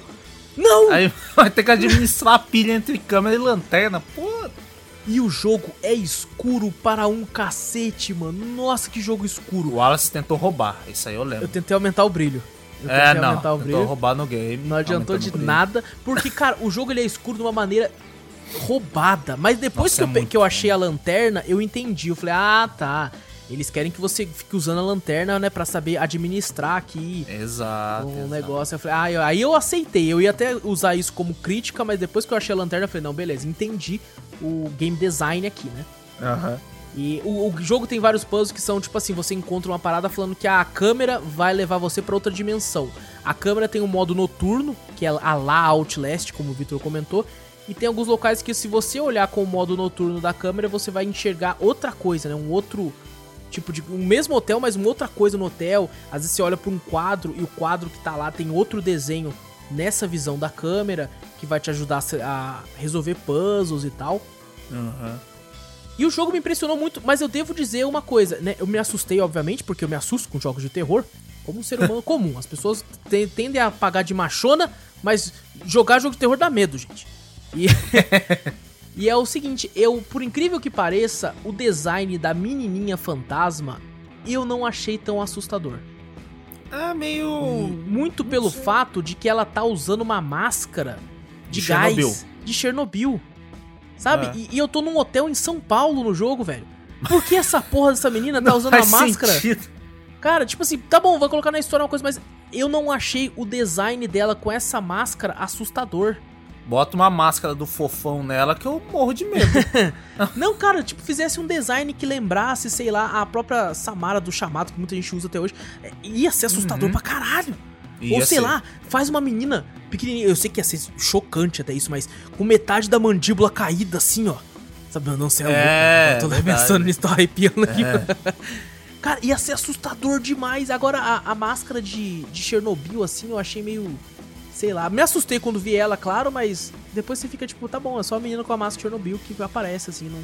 Speaker 1: Não!
Speaker 2: Aí vai ter que administrar a pilha entre câmera e lanterna. Pô!
Speaker 1: E o jogo é escuro para um cacete, mano. Nossa, que jogo escuro.
Speaker 2: O Wallace tentou roubar, isso aí eu lembro.
Speaker 1: Eu tentei aumentar o brilho. Eu
Speaker 2: é, não, aumentar o brilho. roubar no game.
Speaker 1: Não adiantou de nada, porque, cara, o jogo ele é escuro de uma maneira roubada. Mas depois Nossa, que, eu, é que eu achei a lanterna, eu entendi. Eu falei, ah, tá. Eles querem que você fique usando a lanterna, né, para saber administrar aqui
Speaker 2: exato,
Speaker 1: o
Speaker 2: exato.
Speaker 1: negócio. Eu falei, ah, eu, aí eu aceitei. Eu ia até usar isso como crítica, mas depois que eu achei a lanterna, eu falei, não, beleza, entendi o game design aqui, né?
Speaker 2: Aham. Uhum.
Speaker 1: E o, o, jogo tem vários puzzles que são tipo assim: você encontra uma parada falando que a câmera vai levar você para outra dimensão. A câmera tem um modo noturno, que é a lá Outlast, como o Victor comentou, e tem alguns locais que se você olhar com o modo noturno da câmera, você vai enxergar outra coisa, né? Um outro tipo de um mesmo hotel, mas uma outra coisa no hotel. Às vezes você olha para um quadro e o quadro que tá lá tem outro desenho nessa visão da câmera que vai te ajudar a resolver puzzles e tal.
Speaker 2: Uhum.
Speaker 1: E o jogo me impressionou muito, mas eu devo dizer uma coisa, né? Eu me assustei, obviamente, porque eu me assusto com jogos de terror, como um ser humano comum. As pessoas tendem a pagar de machona, mas jogar jogo de terror dá medo, gente. E, e é o seguinte, eu, por incrível que pareça, o design da menininha fantasma eu não achei tão assustador.
Speaker 2: Ah, meio.
Speaker 1: Muito pelo fato de que ela tá usando uma máscara de, de gás Chernobyl. de Chernobyl. Sabe? Ah. E, e, eu tô num hotel em São Paulo no jogo, velho. Por que essa porra dessa menina tá usando uma máscara? Sentido. Cara, tipo assim, tá bom, vai colocar na história uma coisa, mas eu não achei o design dela com essa máscara assustador.
Speaker 2: Bota uma máscara do fofão nela que eu morro de medo.
Speaker 1: não, cara, tipo, fizesse um design que lembrasse, sei lá, a própria Samara do chamado, que muita gente usa até hoje. É, ia ser assustador uhum. pra caralho. Ia Ou sei ser. lá, faz uma menina pequenininha. Eu sei que ia ser chocante até isso, mas com metade da mandíbula caída assim, ó. Sabe, não sei.
Speaker 2: É,
Speaker 1: eu tô pensando nisso, tô arrepiando aqui. É. Cara, ia ser assustador demais. Agora, a, a máscara de, de Chernobyl, assim, eu achei meio sei lá, me assustei quando vi ela, claro, mas depois você fica tipo, tá bom, é só a menina com a máscara Chernobyl que aparece, assim, não,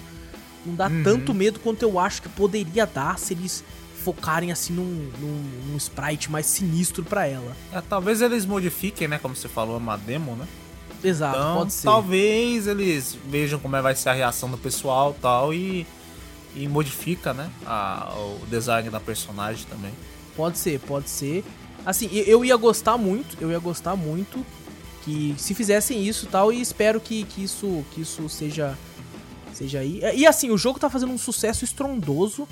Speaker 1: não dá uhum. tanto medo quanto eu acho que poderia dar se eles focarem assim num, num, num sprite mais sinistro para ela.
Speaker 2: É, talvez eles modifiquem, né, como você falou, é uma demo, né?
Speaker 1: Exato, então, pode ser.
Speaker 2: Talvez eles vejam como é, vai ser a reação do pessoal tal e, e modifica, né, a, o design da personagem também.
Speaker 1: Pode ser, pode ser. Assim, eu ia gostar muito, eu ia gostar muito que se fizessem isso tal, e espero que, que, isso, que isso seja, seja aí. E assim, o jogo tá fazendo um sucesso estrondoso.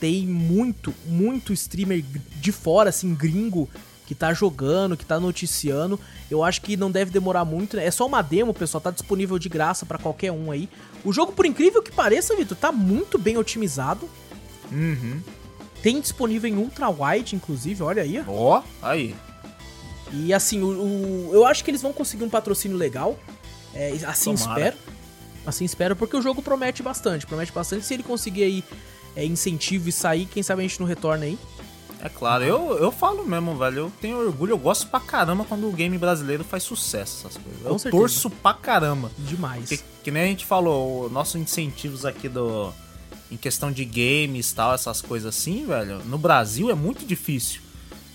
Speaker 1: Tem muito, muito streamer de fora, assim, gringo, que tá jogando, que tá noticiando. Eu acho que não deve demorar muito, né? É só uma demo, pessoal, tá disponível de graça para qualquer um aí. O jogo, por incrível que pareça, Vitor, tá muito bem otimizado.
Speaker 2: Uhum.
Speaker 1: Tem disponível em ultra wide, inclusive, olha aí.
Speaker 2: Ó, oh, aí.
Speaker 1: E assim, o, o, eu acho que eles vão conseguir um patrocínio legal. É, assim Tomara. espero. Assim espero, porque o jogo promete bastante. Promete bastante. Se ele conseguir aí é, incentivo e sair, quem sabe a gente não retorna aí.
Speaker 2: É claro, eu, eu falo mesmo, velho. Eu tenho orgulho, eu gosto pra caramba quando o game brasileiro faz sucesso, essas coisas. Com eu certeza. torço pra caramba.
Speaker 1: Demais.
Speaker 2: Que, que nem a gente falou, nossos incentivos aqui do. Em questão de games tal, essas coisas assim, velho. No Brasil é muito difícil.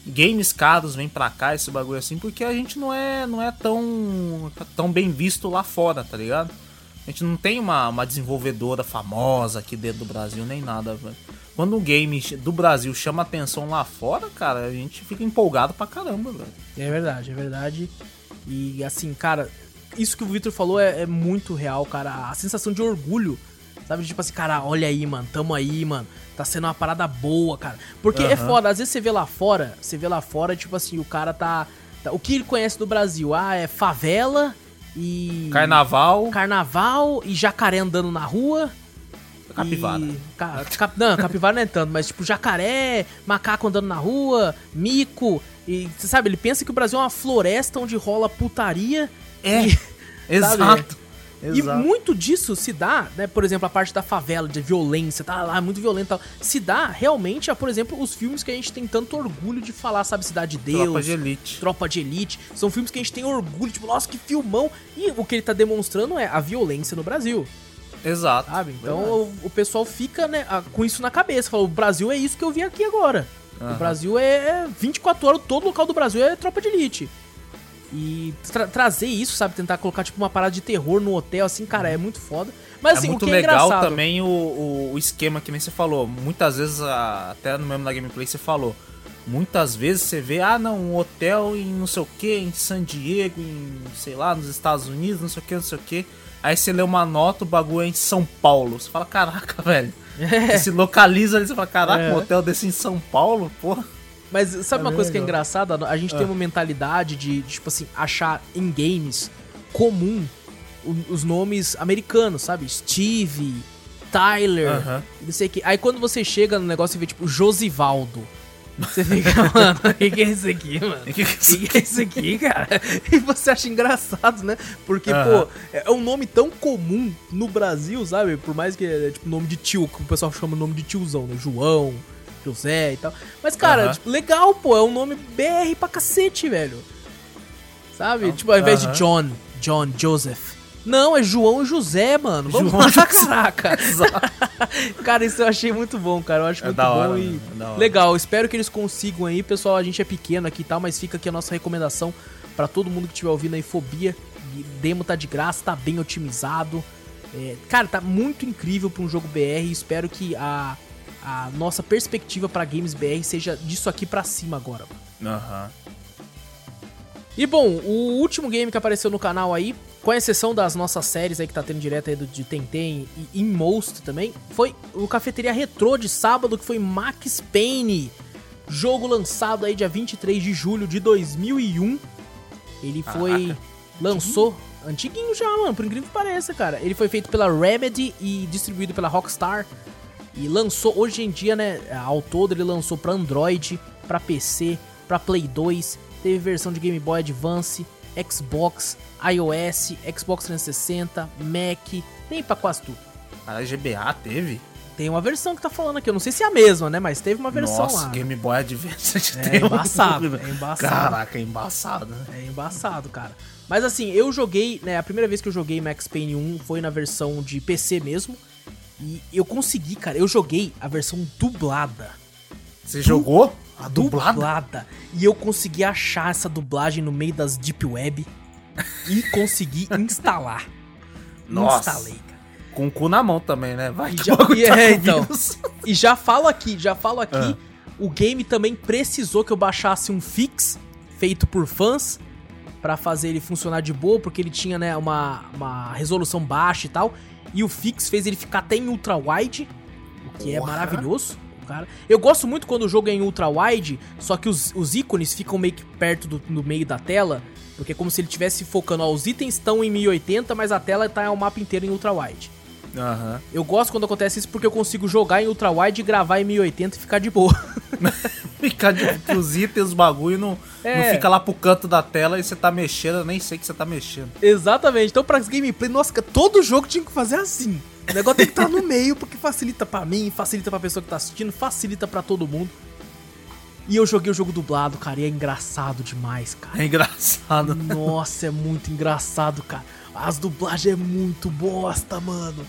Speaker 2: Games caros vêm pra cá, esse bagulho assim, porque a gente não é, não é tão, tão bem visto lá fora, tá ligado? A gente não tem uma, uma desenvolvedora famosa aqui dentro do Brasil, nem nada, velho. Quando um game do Brasil chama atenção lá fora, cara, a gente fica empolgado pra caramba, velho.
Speaker 1: É verdade, é verdade. E assim, cara, isso que o Victor falou é, é muito real, cara. A sensação de orgulho Sabe? Tipo assim, cara, olha aí, mano, tamo aí, mano. Tá sendo uma parada boa, cara. Porque uhum. é foda, às vezes você vê lá fora, você vê lá fora, tipo assim, o cara tá, tá. O que ele conhece do Brasil? Ah, é favela e.
Speaker 2: Carnaval.
Speaker 1: Carnaval e jacaré andando na rua.
Speaker 2: Capivara.
Speaker 1: E... Cap... Não, capivara não é tanto, mas tipo jacaré, macaco andando na rua, mico. E você sabe, ele pensa que o Brasil é uma floresta onde rola putaria.
Speaker 2: É. E... Exato.
Speaker 1: Exato. E muito disso se dá, né? Por exemplo, a parte da favela, de violência, tá lá, muito violento e tal. Se dá realmente a, por exemplo, os filmes que a gente tem tanto orgulho de falar, sabe? Cidade de Deus.
Speaker 2: Tropa de Elite.
Speaker 1: Tropa de Elite. São filmes que a gente tem orgulho, tipo, nossa, que filmão. E o que ele tá demonstrando é a violência no Brasil.
Speaker 2: Exato.
Speaker 1: Sabe? Então o, o, pessoal fica, né, com isso na cabeça. Fala, o Brasil é isso que eu vi aqui agora. Uhum. O Brasil é 24 horas, todo local do Brasil é tropa de elite. E tra trazer isso, sabe? Tentar colocar, tipo, uma parada de terror no hotel, assim, cara, é muito foda. Mas, é assim,
Speaker 2: é muito
Speaker 1: é
Speaker 2: legal
Speaker 1: engraçado...
Speaker 2: também o, o, o, esquema que nem você falou. Muitas vezes, até no mesmo na gameplay você falou. Muitas vezes você vê, ah não, um hotel em não sei o que, em San Diego, em, sei lá, nos Estados Unidos, não sei o que, não sei o que. Aí você lê uma nota, o bagulho é em São Paulo. Você fala, caraca, velho. É. Você se localiza ali, você fala, caraca, é. um hotel desse em São Paulo, porra.
Speaker 1: Mas sabe é uma coisa que é engraçada? A gente tem ah. uma mentalidade de, de, tipo assim, achar em games comum os nomes americanos, sabe? Steve, Tyler, uh -huh. não sei o que. Aí quando você chega no negócio e vê, tipo, Josivaldo. Você fica, mano, o que, que, é isso aqui, mano? O que, que, que, é isso aqui, cara? E você acha engraçado, né? Porque, pô, é um nome tão comum no Brasil, sabe? Por mais que é tipo nome de tio, que o pessoal chama nome de tiozão, né? João, José e tal. Mas, cara, uh -huh. tipo, legal, pô, é um nome BR pra cacete, velho. Sabe? Uh -huh. Tipo, ao invés de John, John, Joseph. Não, é João José, mano. Vamos João lá, caraca. cara, isso eu achei muito bom, cara. Eu acho é muito bom hora, e é legal. Espero que eles consigam aí, pessoal. A gente é pequeno aqui e tal, mas fica aqui a nossa recomendação para todo mundo que estiver ouvindo aí Fobia. Demo tá de graça, tá bem otimizado. É, cara, tá muito incrível para um jogo BR. Espero que a a nossa perspectiva para games BR seja disso aqui para cima agora.
Speaker 2: Aham. Uhum.
Speaker 1: E bom, o último game que apareceu no canal aí, com exceção das nossas séries aí que tá tendo direto aí do, de Tentem e Inmost também, foi o Cafeteria Retrô de sábado, que foi Max Payne. Jogo lançado aí dia 23 de julho de 2001. Ele foi... lançou... Antiguinho já, mano, por incrível que pareça, cara. Ele foi feito pela Remedy e distribuído pela Rockstar. E lançou, hoje em dia, né, ao todo ele lançou para Android, para PC, para Play 2, teve versão de Game Boy Advance, Xbox, iOS, Xbox 360, Mac, tem pra quase tudo.
Speaker 2: A GBA teve?
Speaker 1: Tem uma versão que tá falando aqui, eu não sei se é a mesma, né, mas teve uma versão
Speaker 2: Nossa,
Speaker 1: lá.
Speaker 2: Game Boy Advance
Speaker 1: é tem embaçado, é embaçado.
Speaker 2: Caraca, é embaçado, né?
Speaker 1: É embaçado, cara. Mas assim, eu joguei, né, a primeira vez que eu joguei Max Payne 1 foi na versão de PC mesmo. E eu consegui, cara. Eu joguei a versão dublada.
Speaker 2: Você du jogou? A dublada? dublada?
Speaker 1: E eu consegui achar essa dublagem no meio das Deep Web e consegui instalar.
Speaker 2: Nossa. Instalei, cara. Com o cu na mão também, né?
Speaker 1: Vai que já, e, tá é, então. E já falo aqui, já falo aqui. Ah. O game também precisou que eu baixasse um fix feito por fãs para fazer ele funcionar de boa, porque ele tinha, né, uma, uma resolução baixa e tal. E o Fix fez ele ficar até em ultra wide, o que é maravilhoso. Cara. Eu gosto muito quando o jogo é em ultra wide, só que os, os ícones ficam meio que perto do no meio da tela, porque é como se ele estivesse focando, ó, os itens estão em 1080, mas a tela tá o mapa inteiro em ultra wide.
Speaker 2: Uhum.
Speaker 1: Eu gosto quando acontece isso porque eu consigo jogar em ultra wide, gravar em 1080 e ficar de boa.
Speaker 2: Ficar de os itens, os bagulho, não, é. não fica lá pro canto da tela e você tá mexendo, eu nem sei que você tá mexendo.
Speaker 1: Exatamente. Então, pra gameplay, nossa, todo jogo tinha que fazer assim. O negócio tem que estar tá no meio, porque facilita para mim, facilita pra pessoa que tá assistindo, facilita para todo mundo. E eu joguei o jogo dublado, cara, e é engraçado demais, cara.
Speaker 2: É engraçado.
Speaker 1: Nossa, é muito engraçado, cara. As dublagens é muito bosta, mano.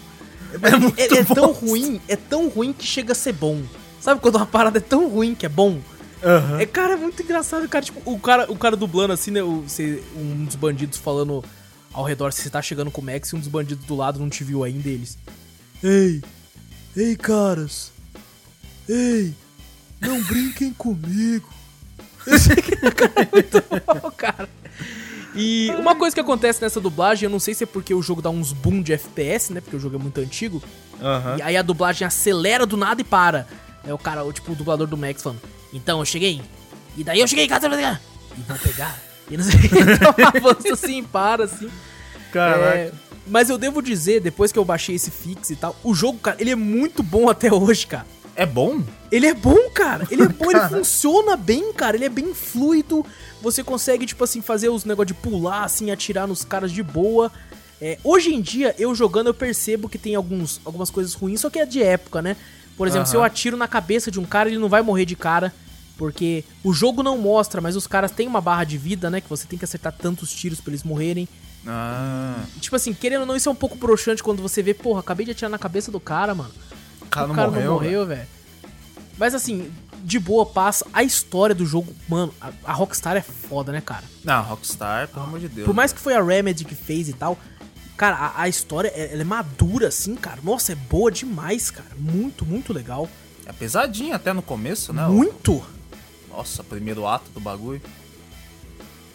Speaker 1: É, muito é, é tão ruim, é tão ruim que chega a ser bom. Sabe quando uma parada é tão ruim que é bom? Uhum. É, cara, é muito engraçado, cara. Tipo, o cara, o cara dublando assim, né? O, você, um dos bandidos falando ao redor, se você tá chegando com o Max e um dos bandidos do lado não te viu ainda, eles. Ei! Ei, caras! Ei! Não brinquem comigo! cara, é muito bom, cara. E uma coisa que acontece nessa dublagem, eu não sei se é porque o jogo dá uns boom de FPS, né? Porque o jogo é muito antigo. Uhum. E aí a dublagem acelera do nada e para. É o cara, o, tipo, o dublador do Max falando: Então eu cheguei. E daí eu cheguei em casa pra pegar. E vão pegar. E não sei. Então avança assim, para assim. Caraca. É, mas eu devo dizer, depois que eu baixei esse fix e tal, o jogo, cara, ele é muito bom até hoje, cara.
Speaker 2: É bom?
Speaker 1: Ele é bom, cara. Ele é bom, ele funciona bem, cara. Ele é bem fluido. Você consegue, tipo assim, fazer os negócios de pular, assim, atirar nos caras de boa. É, hoje em dia, eu jogando, eu percebo que tem alguns, algumas coisas ruins, só que é de época, né? Por exemplo, uhum. se eu atiro na cabeça de um cara, ele não vai morrer de cara. Porque o jogo não mostra, mas os caras têm uma barra de vida, né? Que você tem que acertar tantos tiros pra eles morrerem. Ah. Tipo assim, querendo ou não, isso é um pouco broxante quando você vê, porra, acabei de atirar na cabeça do cara, mano.
Speaker 2: O cara, o cara não morreu,
Speaker 1: velho. Mas assim, de boa passa. A história do jogo, mano, a, a Rockstar é foda, né, cara?
Speaker 2: Não, a Rockstar, pelo amor de Deus.
Speaker 1: Por mais que foi a Remedy que fez e tal, cara, a, a história, ela é madura, assim, cara. Nossa, é boa demais, cara. Muito, muito legal.
Speaker 2: É pesadinha até no começo, né?
Speaker 1: Muito!
Speaker 2: Nossa, primeiro ato do bagulho.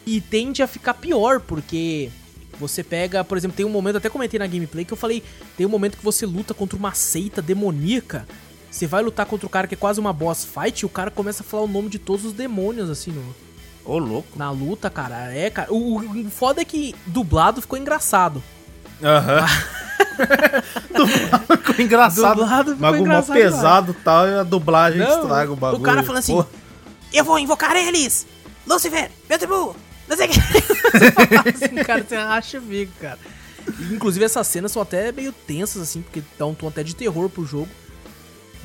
Speaker 1: E tende a ficar pior, porque você pega, por exemplo, tem um momento, até comentei na gameplay, que eu falei, tem um momento que você luta contra uma seita demoníaca. Você vai lutar contra o cara que é quase uma boss fight e o cara começa a falar o nome de todos os demônios, assim, no.
Speaker 2: Ô, louco.
Speaker 1: Na luta, cara. É, cara. O, o foda é que dublado ficou engraçado.
Speaker 2: Aham. Uhum. dublado ficou engraçado. Dublado ficou Mas engraçado. pesado e tal, e a dublagem Não, estraga o bagulho.
Speaker 1: O cara fala assim: Eu vou invocar eles! Lucifer, Beelzebub, não sei o que. assim, cara, você acha o bico, cara. inclusive, essas cenas são até meio tensas, assim, porque dá um tom até de terror pro jogo.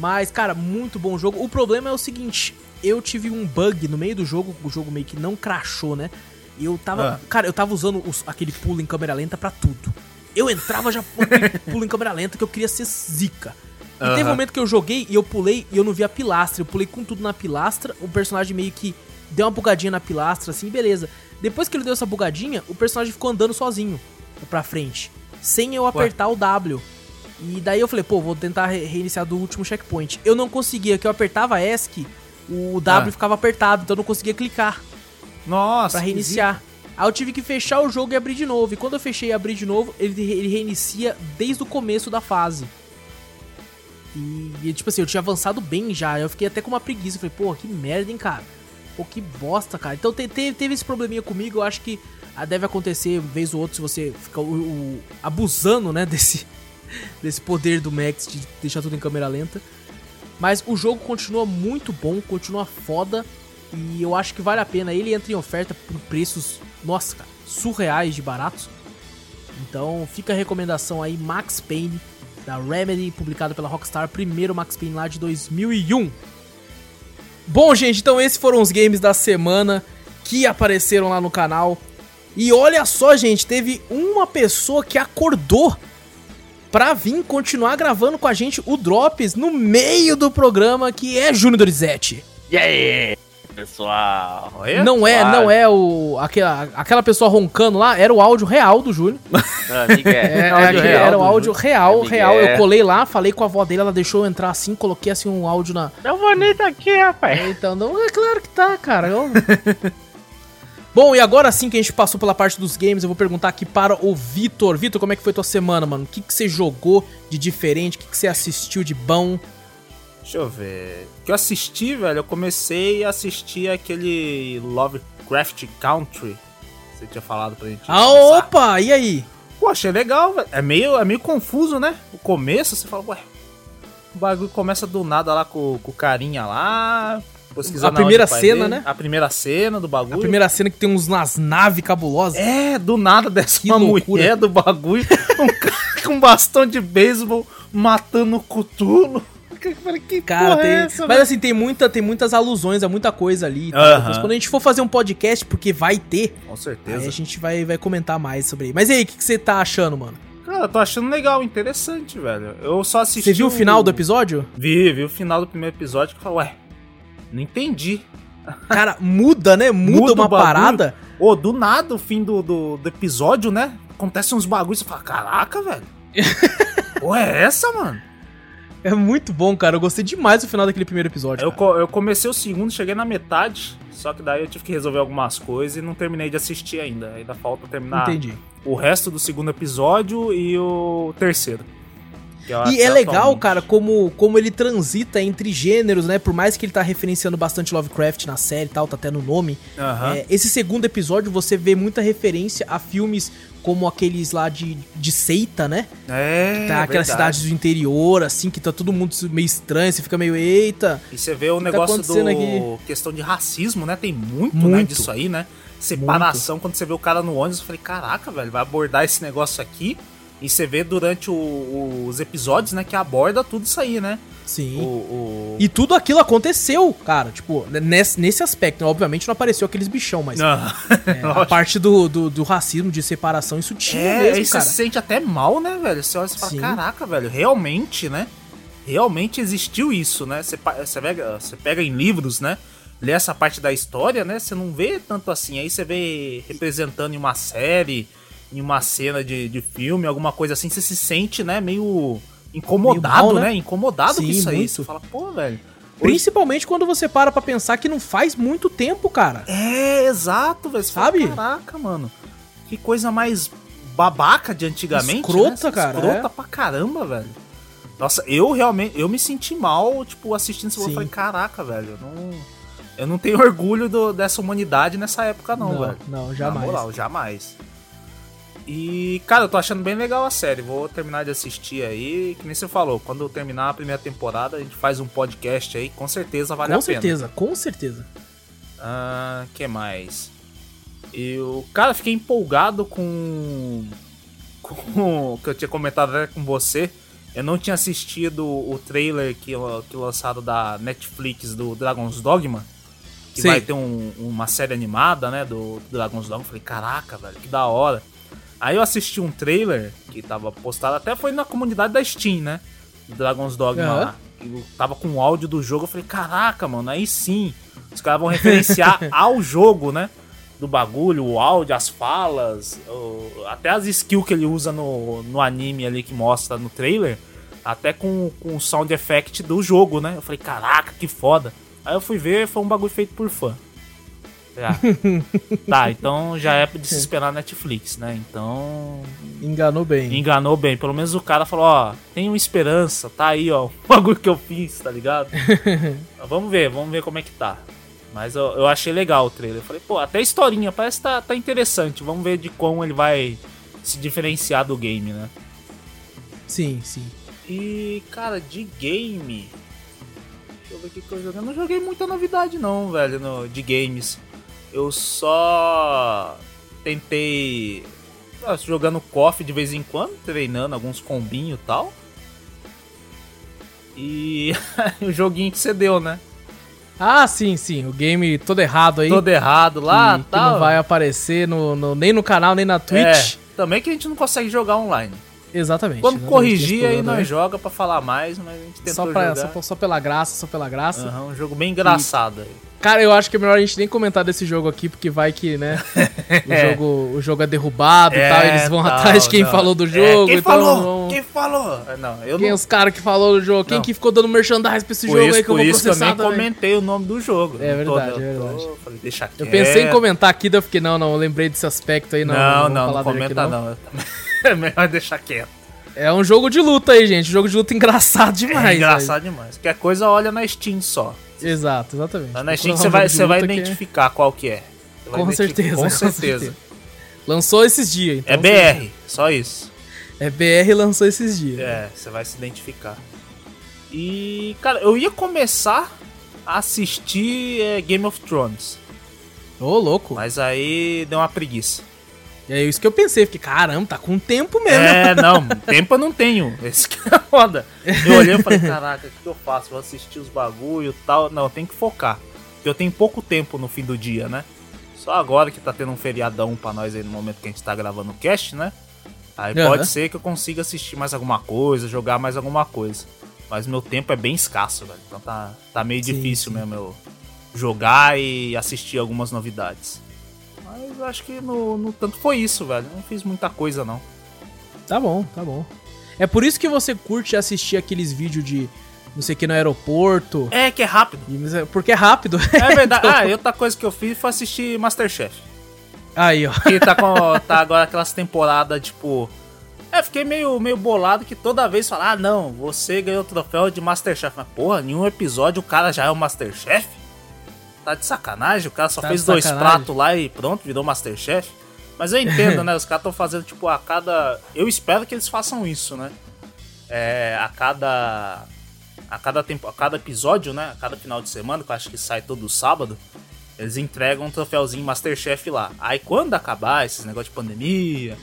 Speaker 1: Mas, cara, muito bom jogo. O problema é o seguinte: eu tive um bug no meio do jogo, o jogo meio que não crashou, né? E eu tava. Ah. Cara, eu tava usando os, aquele pulo em câmera lenta para tudo. Eu entrava já pulo em câmera lenta que eu queria ser zica. E uhum. teve um momento que eu joguei e eu pulei e eu não vi a pilastra. Eu pulei com tudo na pilastra. O personagem meio que deu uma bugadinha na pilastra, assim, beleza. Depois que ele deu essa bugadinha, o personagem ficou andando sozinho pra frente. Sem eu apertar Ué. o W. E daí eu falei, pô, vou tentar reiniciar do último checkpoint. Eu não conseguia, que eu apertava ESC, o W ah. ficava apertado, então eu não conseguia clicar.
Speaker 2: Nossa.
Speaker 1: Pra reiniciar. Aí eu tive que fechar o jogo e abrir de novo. E quando eu fechei e abri de novo, ele, ele reinicia desde o começo da fase. E, e, tipo assim, eu tinha avançado bem já. Eu fiquei até com uma preguiça. Eu falei, pô, que merda, hein, cara. Pô, que bosta, cara. Então te, te, teve esse probleminha comigo. Eu acho que ah, deve acontecer vez ou outra se você ficar abusando, né, desse, desse poder do Max de deixar tudo em câmera lenta. Mas o jogo continua muito bom, continua foda. E eu acho que vale a pena. Ele entra em oferta por preços, nossa, cara, surreais de baratos. Então fica a recomendação aí, Max Payne, da Remedy, publicado pela Rockstar, primeiro Max Payne lá de 2001. Bom, gente, então esses foram os games da semana que apareceram lá no canal. E olha só, gente, teve uma pessoa que acordou pra vir continuar gravando com a gente o Drops no meio do programa, que é Júnior Dorizete.
Speaker 3: E aí, pessoal?
Speaker 1: Oi, não é, não é o aquela, aquela pessoa roncando lá, era o áudio real do Júnior. Ah, é, é, real era o áudio real, é real. Eu colei lá, falei com a avó dele, ela deixou eu entrar assim, coloquei assim um áudio na.
Speaker 3: Não bonito aqui, rapaz.
Speaker 1: Então, não, é claro que tá, cara. Eu... Bom, e agora sim que a gente passou pela parte dos games, eu vou perguntar aqui para o Vitor. Vitor, como é que foi tua semana, mano? O que, que você jogou de diferente? O que, que você assistiu de bom?
Speaker 2: Deixa eu ver. O que eu assisti, velho, eu comecei a assistir aquele Lovecraft Country. Você tinha falado pra gente.
Speaker 1: Ah, opa! E aí?
Speaker 2: Pô, achei legal, velho. É meio, é meio confuso, né? O começo, você fala, ué. O bagulho começa do nada lá com, com o carinha lá
Speaker 1: a primeira cena, né?
Speaker 2: A primeira cena do bagulho. A
Speaker 1: primeira cena que tem uns nas naves cabulosas.
Speaker 2: É, do nada dessa uma loucura. mulher do bagulho, um cara com um bastão de beisebol matando o Cutulo.
Speaker 1: Que cara, tem, é essa, mas né? assim, tem, muita, tem muitas alusões, é muita coisa ali. Tá? Uh -huh. Quando a gente for fazer um podcast, porque vai ter.
Speaker 2: Com certeza. Aí
Speaker 1: a gente vai, vai comentar mais sobre aí. Mas e aí, o que, que você tá achando, mano?
Speaker 2: Cara, eu tô achando legal, interessante, velho. Eu só assisti. Você
Speaker 1: viu o final do episódio?
Speaker 2: Vi, vi o final do primeiro episódio que falou, ué, não entendi.
Speaker 1: Cara, muda, né? Muda, muda uma parada.
Speaker 2: Ô, do nada, o fim do, do, do episódio, né? Acontece uns bagulhos e você fala, caraca, velho. Pô, é essa, mano?
Speaker 1: É muito bom, cara. Eu gostei demais do final daquele primeiro episódio.
Speaker 2: Eu, eu, comecei o segundo, cheguei na metade, só que daí eu tive que resolver algumas coisas e não terminei de assistir ainda. Ainda falta terminar
Speaker 1: Entendi.
Speaker 2: o resto do segundo episódio e o terceiro.
Speaker 1: E é legal, cara, como, como ele transita entre gêneros, né? Por mais que ele tá referenciando bastante Lovecraft na série e tal, tá até no nome.
Speaker 2: Uhum.
Speaker 1: É, esse segundo episódio você vê muita referência a filmes como aqueles lá de, de seita, né?
Speaker 2: É.
Speaker 1: Que tá aquelas cidades do interior, assim, que tá todo mundo meio estranho, você fica meio, eita.
Speaker 2: E você vê o tá negócio tá do. Aqui? questão de racismo, né? Tem muito, né, muito. né, disso aí, né? Separação, muito. quando você vê o cara no ônibus, eu falei, caraca, velho, vai abordar esse negócio aqui. E você vê durante o, os episódios, né, que aborda tudo isso aí, né?
Speaker 1: Sim. O, o... E tudo aquilo aconteceu, cara. Tipo, nesse, nesse aspecto. Né? Obviamente não apareceu aqueles bichão, mas. É, a parte do, do, do, racismo, de separação, isso tinha é, mesmo, aí
Speaker 2: cara. você se sente até mal, né, velho? Você olha e fala, Sim. caraca, velho, realmente, né? Realmente existiu isso, né? Você, você, pega, você pega em livros, né? Lê essa parte da história, né? Você não vê tanto assim. Aí você vê representando em uma série, em uma cena de, de filme, alguma coisa assim. Você se sente, né? Meio incomodado, mal, né? né? Incomodado Sim, com isso aí. Você fala, pô, velho.
Speaker 1: Principalmente quando você para pra pensar que não faz muito tempo, cara.
Speaker 2: É, exato, velho. Sabe? Fala, Caraca, mano. Que coisa mais babaca de antigamente.
Speaker 1: Escrota, né? cara.
Speaker 2: Escrota é. pra caramba, velho. Nossa, eu realmente. Eu me senti mal, tipo, assistindo isso. Eu falei, caraca, velho. Eu não, eu não tenho orgulho do, dessa humanidade nessa época, não, não velho.
Speaker 1: Não, jamais. Na moral,
Speaker 2: jamais. E, cara, eu tô achando bem legal a série. Vou terminar de assistir aí. Que nem você falou, quando eu terminar a primeira temporada, a gente faz um podcast aí. Com certeza vale
Speaker 1: com
Speaker 2: a
Speaker 1: certeza, pena. Com certeza, com certeza.
Speaker 2: Ah, que mais? Eu, cara, fiquei empolgado com. Com o que eu tinha comentado até com você. Eu não tinha assistido o trailer que, que lançaram da Netflix do Dragon's Dogma. Que Sim. vai ter um, uma série animada, né? Do, do Dragon's Dogma. falei, caraca, velho, que da hora. Aí eu assisti um trailer que tava postado, até foi na comunidade da Steam, né? Dragon's Dogma uhum. lá. Eu tava com o áudio do jogo, eu falei, caraca, mano, aí sim. Os caras vão referenciar ao jogo, né? Do bagulho, o áudio, as falas, o, até as skills que ele usa no, no anime ali que mostra no trailer, até com, com o sound effect do jogo, né? Eu falei, caraca, que foda. Aí eu fui ver, foi um bagulho feito por fã. Ah. tá, então já é de se esperar Netflix, né? Então.
Speaker 1: Enganou bem.
Speaker 2: Enganou bem. Pelo menos o cara falou: ó, tenho esperança, tá aí, ó, o bagulho que eu fiz, tá ligado? vamos ver, vamos ver como é que tá. Mas eu, eu achei legal o trailer. Eu falei, pô, até a historinha parece que tá, tá interessante. Vamos ver de como ele vai se diferenciar do game, né?
Speaker 1: Sim, sim.
Speaker 2: E, cara, de game. Deixa eu ver o que, que eu joguei. Eu não joguei muita novidade, não, velho, no, de games. Eu só tentei jogando KOF de vez em quando, treinando alguns combinhos e tal. E o joguinho que você deu, né?
Speaker 1: Ah, sim, sim. O game todo errado aí.
Speaker 2: Todo errado lá,
Speaker 1: que, tal. Que não vai aparecer no, no, nem no canal, nem na Twitch.
Speaker 2: É, também que a gente não consegue jogar online.
Speaker 1: Exatamente.
Speaker 2: Quando corrigir aí nós joga para falar mais, mas a gente tentou
Speaker 1: só
Speaker 2: pra,
Speaker 1: jogar. Só, só, pela graça, só pela graça.
Speaker 2: Uhum, um jogo bem engraçado aí.
Speaker 1: Cara, eu acho que é melhor a gente nem comentar desse jogo aqui, porque vai que, né? o, é. jogo, o jogo é derrubado é, e tal, eles vão tal, atrás de quem não. falou do é, jogo. É,
Speaker 2: quem
Speaker 1: então
Speaker 2: falou? Vão... Quem falou?
Speaker 1: Não, eu quem não... os caras que falou do jogo? Quem não. que ficou dando merchandise pra esse por jogo
Speaker 2: isso,
Speaker 1: aí que eu vou
Speaker 2: isso processar também? comentei o nome do jogo.
Speaker 1: É verdade, tô, é verdade. Tô, falei, deixa quieto. Eu pensei em comentar aqui, daí eu fiquei, não, não, eu lembrei desse aspecto aí. Não,
Speaker 2: não, não, não, não comenta aqui, não. é melhor deixar quieto.
Speaker 1: É um jogo de luta aí, gente. Jogo de luta engraçado demais. É
Speaker 2: engraçado aí. demais. Qualquer coisa, olha na Steam só.
Speaker 1: Exato, exatamente.
Speaker 2: Na Steam você vai, você vai identificar é... qual que é.
Speaker 1: Com certeza,
Speaker 2: com, com certeza.
Speaker 1: Lançou esses dias, então.
Speaker 2: É BR, você... só isso.
Speaker 1: É BR lançou esses dias.
Speaker 2: É, você vai se identificar. E, cara, eu ia começar assistir é, Game of Thrones.
Speaker 1: Ô, oh, louco.
Speaker 2: Mas aí deu uma preguiça.
Speaker 1: É isso que eu pensei, fiquei, caramba, tá com tempo mesmo.
Speaker 2: É, não, tempo eu não tenho. Esse que é foda. Eu olhei e falei, caraca, o que eu faço? Vou assistir os bagulho e tal. Não, eu tenho que focar. Porque eu tenho pouco tempo no fim do dia, né? Só agora que tá tendo um feriadão pra nós aí no momento que a gente tá gravando o cast, né? Aí uhum. pode ser que eu consiga assistir mais alguma coisa, jogar mais alguma coisa. Mas meu tempo é bem escasso, velho. Então tá, tá meio sim, difícil sim. mesmo eu jogar e assistir algumas novidades. Mas acho que no, no tanto foi isso, velho. Não fiz muita coisa, não.
Speaker 1: Tá bom, tá bom. É por isso que você curte assistir aqueles vídeos de não sei o que no aeroporto.
Speaker 2: É, que é rápido.
Speaker 1: Porque é rápido.
Speaker 2: É verdade. então... Ah, e outra coisa que eu fiz foi assistir Masterchef.
Speaker 1: Aí, ó.
Speaker 2: Que tá, com, tá agora aquelas temporadas, tipo. É, fiquei meio, meio bolado que toda vez falar, ah, não, você ganhou o troféu de Masterchef. Mas, porra, em um episódio o cara já é o Masterchef? Tá de sacanagem, o cara só tá fez dois pratos lá e pronto, virou Masterchef. Mas eu entendo, né? Os caras estão fazendo, tipo, a cada. Eu espero que eles façam isso, né? É, a cada. A cada, tempo, a cada episódio, né? A cada final de semana, que eu acho que sai todo sábado, eles entregam um troféuzinho Masterchef lá. Aí quando acabar esses negócios de pandemia,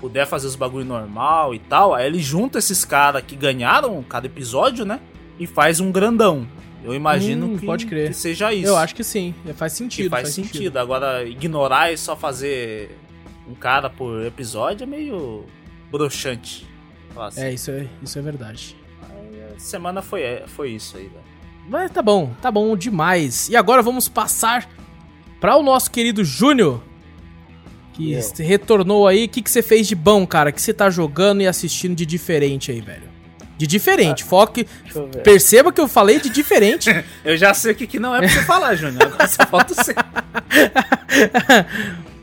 Speaker 2: puder fazer os bagulho normal e tal, aí ele junta esses caras que ganharam cada episódio, né? E faz um grandão. Eu imagino hum, que,
Speaker 1: pode crer.
Speaker 2: que seja isso.
Speaker 1: Eu acho que sim, faz sentido.
Speaker 2: Faz, faz sentido. sentido. Agora, ignorar e só fazer um cara por episódio é meio broxante.
Speaker 1: Assim. É, isso é, isso é verdade.
Speaker 2: Aí, semana foi, é, foi isso aí, velho.
Speaker 1: Mas tá bom, tá bom demais. E agora vamos passar para o nosso querido Júnior. Que retornou aí. O que, que você fez de bom, cara? que você tá jogando e assistindo de diferente aí, velho? De diferente. Ah, Foque. Perceba que eu falei de diferente.
Speaker 2: eu já sei o que, que não é pra você falar, Júnior. Agora só falta você.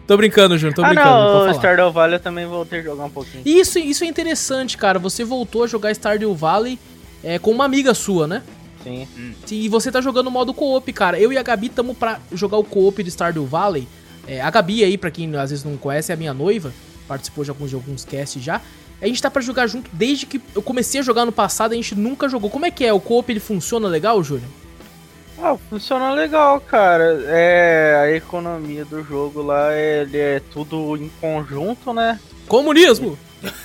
Speaker 1: Tô brincando, Júnior, tô
Speaker 3: ah,
Speaker 1: brincando.
Speaker 3: Não, o Stardew Valley eu também voltei a jogar um pouquinho.
Speaker 1: Isso, isso é interessante, cara. Você voltou a jogar Stardew Valley é, com uma amiga sua, né?
Speaker 3: Sim.
Speaker 1: E você tá jogando modo co-op, cara. Eu e a Gabi tamo pra jogar o co-op de Stardew Valley. É, a Gabi aí, pra quem às vezes não conhece, é a minha noiva. Participou de alguns, de alguns casts já. A gente tá pra jogar junto desde que eu comecei a jogar no passado, a gente nunca jogou. Como é que é? O co-op ele funciona legal, Júlio?
Speaker 3: Ah, funciona legal, cara. É, a economia do jogo lá, ele é tudo em conjunto, né?
Speaker 1: Comunismo!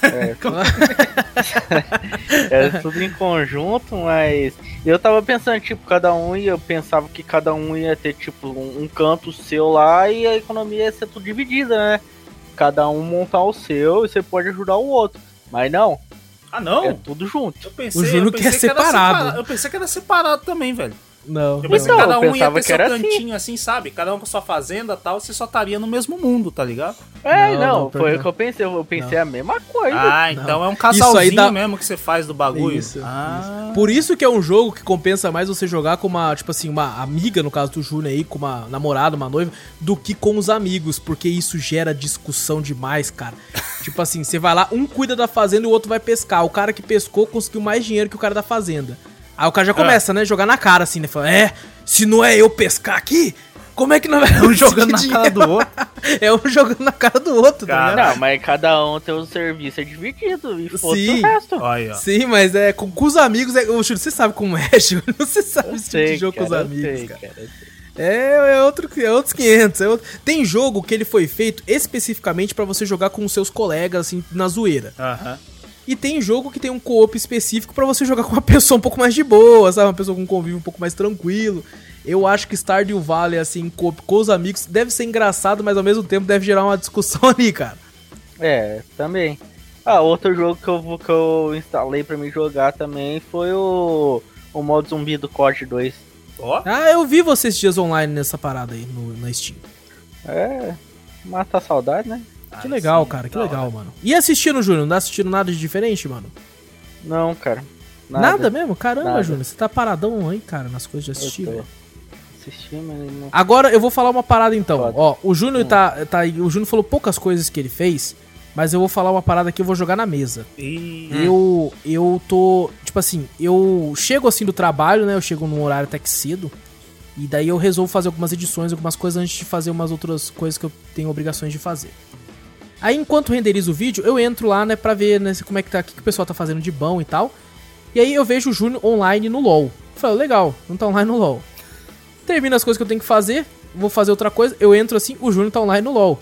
Speaker 3: É, é tudo em conjunto, mas eu tava pensando, tipo, cada um ia, eu pensava que cada um ia ter, tipo, um, um canto seu lá e a economia ia ser tudo dividida, né? Cada um montar o seu e você pode ajudar o outro. Mas não.
Speaker 2: Ah, não?
Speaker 3: É tudo junto.
Speaker 1: Eu pensei, o Júnior quer separado.
Speaker 2: separado. Eu pensei que era separado também, velho.
Speaker 1: Não.
Speaker 2: Eu pensei não, cada um ia ter seu assim. cantinho assim. assim. sabe? Cada um com sua fazenda e tal, você só estaria no mesmo mundo, tá ligado?
Speaker 3: É, não, não, não foi o que eu pensei. Eu pensei não. a mesma coisa.
Speaker 2: Ah, então é um casalzinho dá... mesmo que você faz do bagulho.
Speaker 1: Isso, ah. Isso. Por isso que é um jogo que compensa mais você jogar com uma, tipo assim, uma amiga, no caso do Júnior aí, com uma namorada, uma noiva, do que com os amigos, porque isso gera discussão demais, cara. tipo assim, você vai lá, um cuida da fazenda e o outro vai pescar. O cara que pescou conseguiu mais dinheiro que o cara da fazenda. Aí o cara já começa, é. né? Jogar na cara, assim, né? Fala, é, se não é eu pescar aqui, como é que não vai
Speaker 2: é um jogando na cara do outro?
Speaker 1: é um jogando na cara do outro,
Speaker 3: tá cara, tá Não, mas cada um tem um serviço é dividido e o resto.
Speaker 1: Aí, Sim, mas é com, com os amigos, é, Júlio, você sabe como é, Júlio. Você sabe eu esse tipo de jogo cara, com os amigos, sei, cara. cara é, é, outro, é outros 500. É outro... Tem jogo que ele foi feito especificamente para você jogar com os seus colegas, assim, na zoeira.
Speaker 2: Aham.
Speaker 1: E tem jogo que tem um co-op específico para você jogar com uma pessoa um pouco mais de boa, sabe? Uma pessoa com um convívio um pouco mais tranquilo. Eu acho que Stardew Valley, assim, co-op com os amigos, deve ser engraçado, mas ao mesmo tempo deve gerar uma discussão ali, cara.
Speaker 3: É, também. Ah, outro jogo que eu, que eu instalei para me jogar também foi o, o modo zumbi do COD 2.
Speaker 1: Oh. Ah, eu vi vocês dias online nessa parada aí no, na Steam.
Speaker 3: É, mata a saudade, né?
Speaker 1: Que legal, sim, cara, que legal, hora. mano. E assistindo, Júnior? Não tá assistindo nada de diferente, mano?
Speaker 3: Não, cara.
Speaker 1: Nada, nada mesmo? Caramba, Júnior, você tá paradão aí, cara, nas coisas de assistir, velho. Assisti, mas não... Agora eu vou falar uma parada então. Pode. Ó, o Júnior hum. tá, tá. O Júnior falou poucas coisas que ele fez, mas eu vou falar uma parada que eu vou jogar na mesa.
Speaker 2: E...
Speaker 1: Eu. Eu tô. Tipo assim, eu chego assim do trabalho, né? Eu chego num horário até que cedo. E daí eu resolvo fazer algumas edições, algumas coisas antes de fazer umas outras coisas que eu tenho obrigações de fazer. Aí enquanto renderizo o vídeo, eu entro lá, né, pra ver né, como é que tá, o que, que o pessoal tá fazendo de bom e tal. E aí eu vejo o Júnior online no LoL. Falo, legal, não tá online no LoL. termino as coisas que eu tenho que fazer, vou fazer outra coisa, eu entro assim, o Júnior tá online no LoL.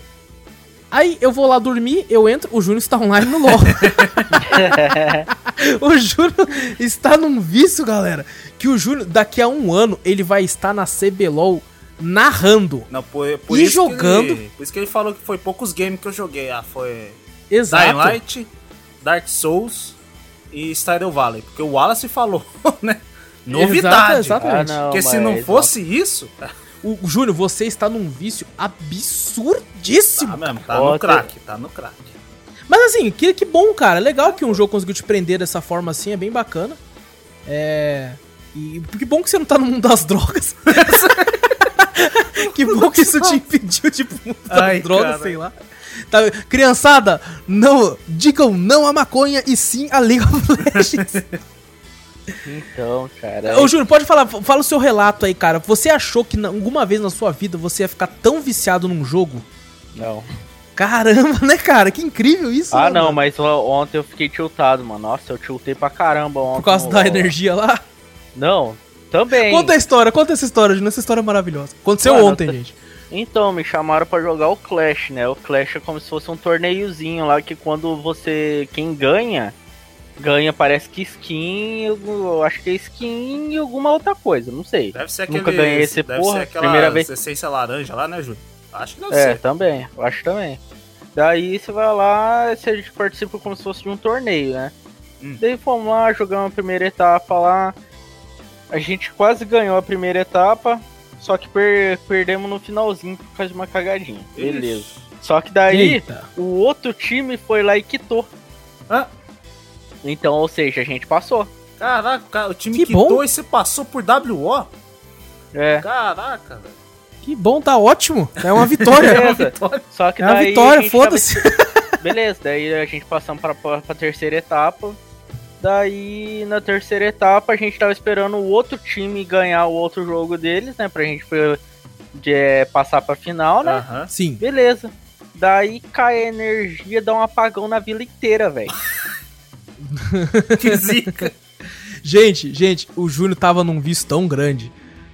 Speaker 1: Aí eu vou lá dormir, eu entro, o Júnior está online no LoL. o Júnior está num vício, galera. Que o Júnior, daqui a um ano, ele vai estar na CBLOL narrando.
Speaker 2: Não, por, por
Speaker 1: e jogando.
Speaker 2: Ele, por isso que ele falou que foi poucos games que eu joguei. Ah, foi.
Speaker 1: Exato.
Speaker 2: Dying Light, Dark Souls e Stardew Valley. Porque o Wallace falou, né? Novidade.
Speaker 1: exatamente. Ah,
Speaker 2: não, porque se não fosse isso.
Speaker 1: O, Júnior, você está num vício absurdíssimo.
Speaker 2: Tá mesmo, tá no crack, tá no crack.
Speaker 1: Mas assim, que, que bom, cara. Legal que um jogo conseguiu te prender dessa forma assim, é bem bacana. É. E que bom que você não tá no mundo das drogas. que bom que isso te impediu de Ai, drogas, cara. sei lá. Tá, criançada, não digam não a maconha e sim a League of Legends.
Speaker 3: Então, cara.
Speaker 1: Ô, Júnior, pode falar, fala o seu relato aí, cara. Você achou que alguma vez na sua vida você ia ficar tão viciado num jogo?
Speaker 3: Não.
Speaker 1: Caramba, né, cara? Que incrível isso.
Speaker 3: Ah, né, não, mano? mas ontem eu fiquei tiltado, mano. Nossa, eu tiltei pra caramba ontem.
Speaker 1: Por causa da energia lá?
Speaker 3: Não, também.
Speaker 1: Conta a história, conta essa história, Júnior. Essa história é maravilhosa. Aconteceu mano, ontem, gente.
Speaker 3: Então, me chamaram para jogar o Clash, né? O Clash é como se fosse um torneiozinho lá que quando você. Quem ganha ganha, parece que skin, eu acho que é skin e alguma outra coisa, não sei.
Speaker 2: Deve ser aquele, Nunca ganhei esse deve porra, ser aquela primeira vez. essência laranja lá, né, Júlio?
Speaker 3: Acho que deve é, ser. É, também, eu acho também. Daí você vai lá, você participa como se fosse de um torneio, né? Hum. Daí fomos lá, jogamos a primeira etapa lá. A gente quase ganhou a primeira etapa, só que per perdemos no finalzinho por causa de uma cagadinha. Beleza. Só que daí Eita. o outro time foi lá e quitou. Ah, então, ou seja, a gente passou.
Speaker 2: Caraca, o time que quitou bom. e você passou por WO?
Speaker 3: É.
Speaker 2: Caraca, velho.
Speaker 1: Que bom, tá ótimo. É uma vitória. é uma
Speaker 3: vitória. Só que
Speaker 1: é uma vitória, foda-se.
Speaker 3: Tava... Beleza, daí a gente passamos pra, pra, pra terceira etapa. Daí, na terceira etapa, a gente tava esperando o outro time ganhar o outro jogo deles, né? Pra gente de, é, passar pra final, né?
Speaker 1: Uhum. Sim.
Speaker 3: Beleza. Daí cai a energia, dá um apagão na vila inteira, velho.
Speaker 1: que zica. gente, gente, o Júnior tava num vício tão grande,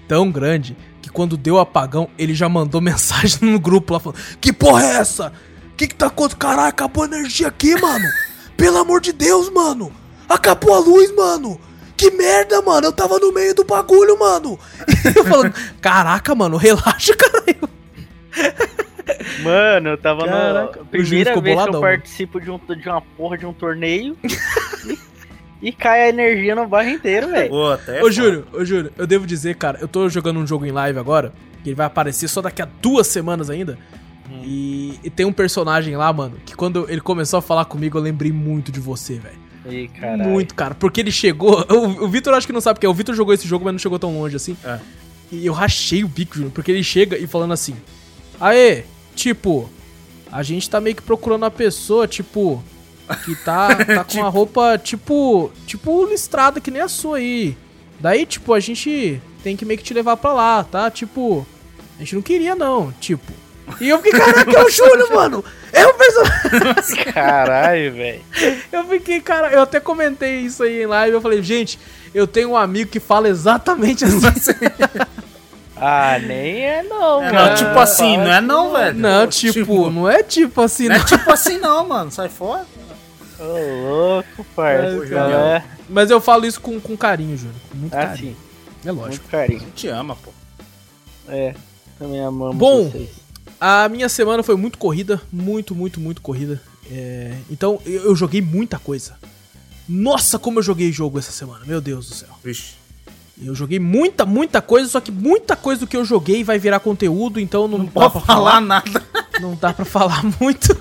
Speaker 1: tão grande, que quando deu apagão, ele já mandou mensagem no grupo lá falando: Que porra é essa? Que que tá acontecendo? Caralho, acabou a energia aqui, mano. Pelo amor de Deus, mano. Acabou a luz, mano. Que merda, mano. Eu tava no meio do bagulho, mano. eu falando: Caraca, mano, relaxa, caralho.
Speaker 3: Mano, eu tava Caraca, no. Primeira vez boladão, que eu participo de, um, de uma porra de um torneio. e, cai a energia no bairro inteiro, velho.
Speaker 1: Ô, Júlio, ô, Júlio, eu devo dizer, cara, eu tô jogando um jogo em live agora, que ele vai aparecer só daqui a duas semanas ainda. Hum. E, e, tem um personagem lá, mano, que quando ele começou a falar comigo, eu lembrei muito de você, velho. Muito, cara. Porque ele chegou. O, o Vitor acho que não sabe porque é. O Vitor jogou esse jogo, mas não chegou tão longe assim. É. E eu rachei o bico, Júnior, porque ele chega e falando assim: Aê, Tipo, a gente tá meio que procurando uma pessoa, tipo, que tá, tá com tipo... uma roupa, tipo, tipo listrada que nem a sua aí. Daí, tipo, a gente tem que meio que te levar pra lá, tá? Tipo, a gente não queria não, tipo. E eu fiquei, caraca, é o Júlio, mano! É o personagem!
Speaker 3: Caralho, velho.
Speaker 1: Eu fiquei, cara, eu até comentei isso aí em live, eu falei, gente, eu tenho um amigo que fala exatamente assim.
Speaker 3: Ah, nem é não,
Speaker 2: é, Não, tipo assim, não é não, velho.
Speaker 1: Não, tipo, tipo, não é tipo assim,
Speaker 2: não. Não é tipo assim não, mano. Sai fora.
Speaker 3: Ô, louco, parça.
Speaker 1: É, é. Mas eu falo isso com, com carinho, Júnior. Com muito ah, carinho. Sim. É lógico. Muito
Speaker 3: carinho. A
Speaker 2: gente ama, pô.
Speaker 3: É, também amamos
Speaker 1: Bom, vocês. A minha semana foi muito corrida. Muito, muito, muito corrida. É, então, eu, eu joguei muita coisa. Nossa, como eu joguei jogo essa semana. Meu Deus do céu.
Speaker 2: Vixe.
Speaker 1: Eu joguei muita, muita coisa, só que muita coisa do que eu joguei vai virar conteúdo, então não,
Speaker 2: não dá pra falar, falar nada.
Speaker 1: Não dá pra falar muito,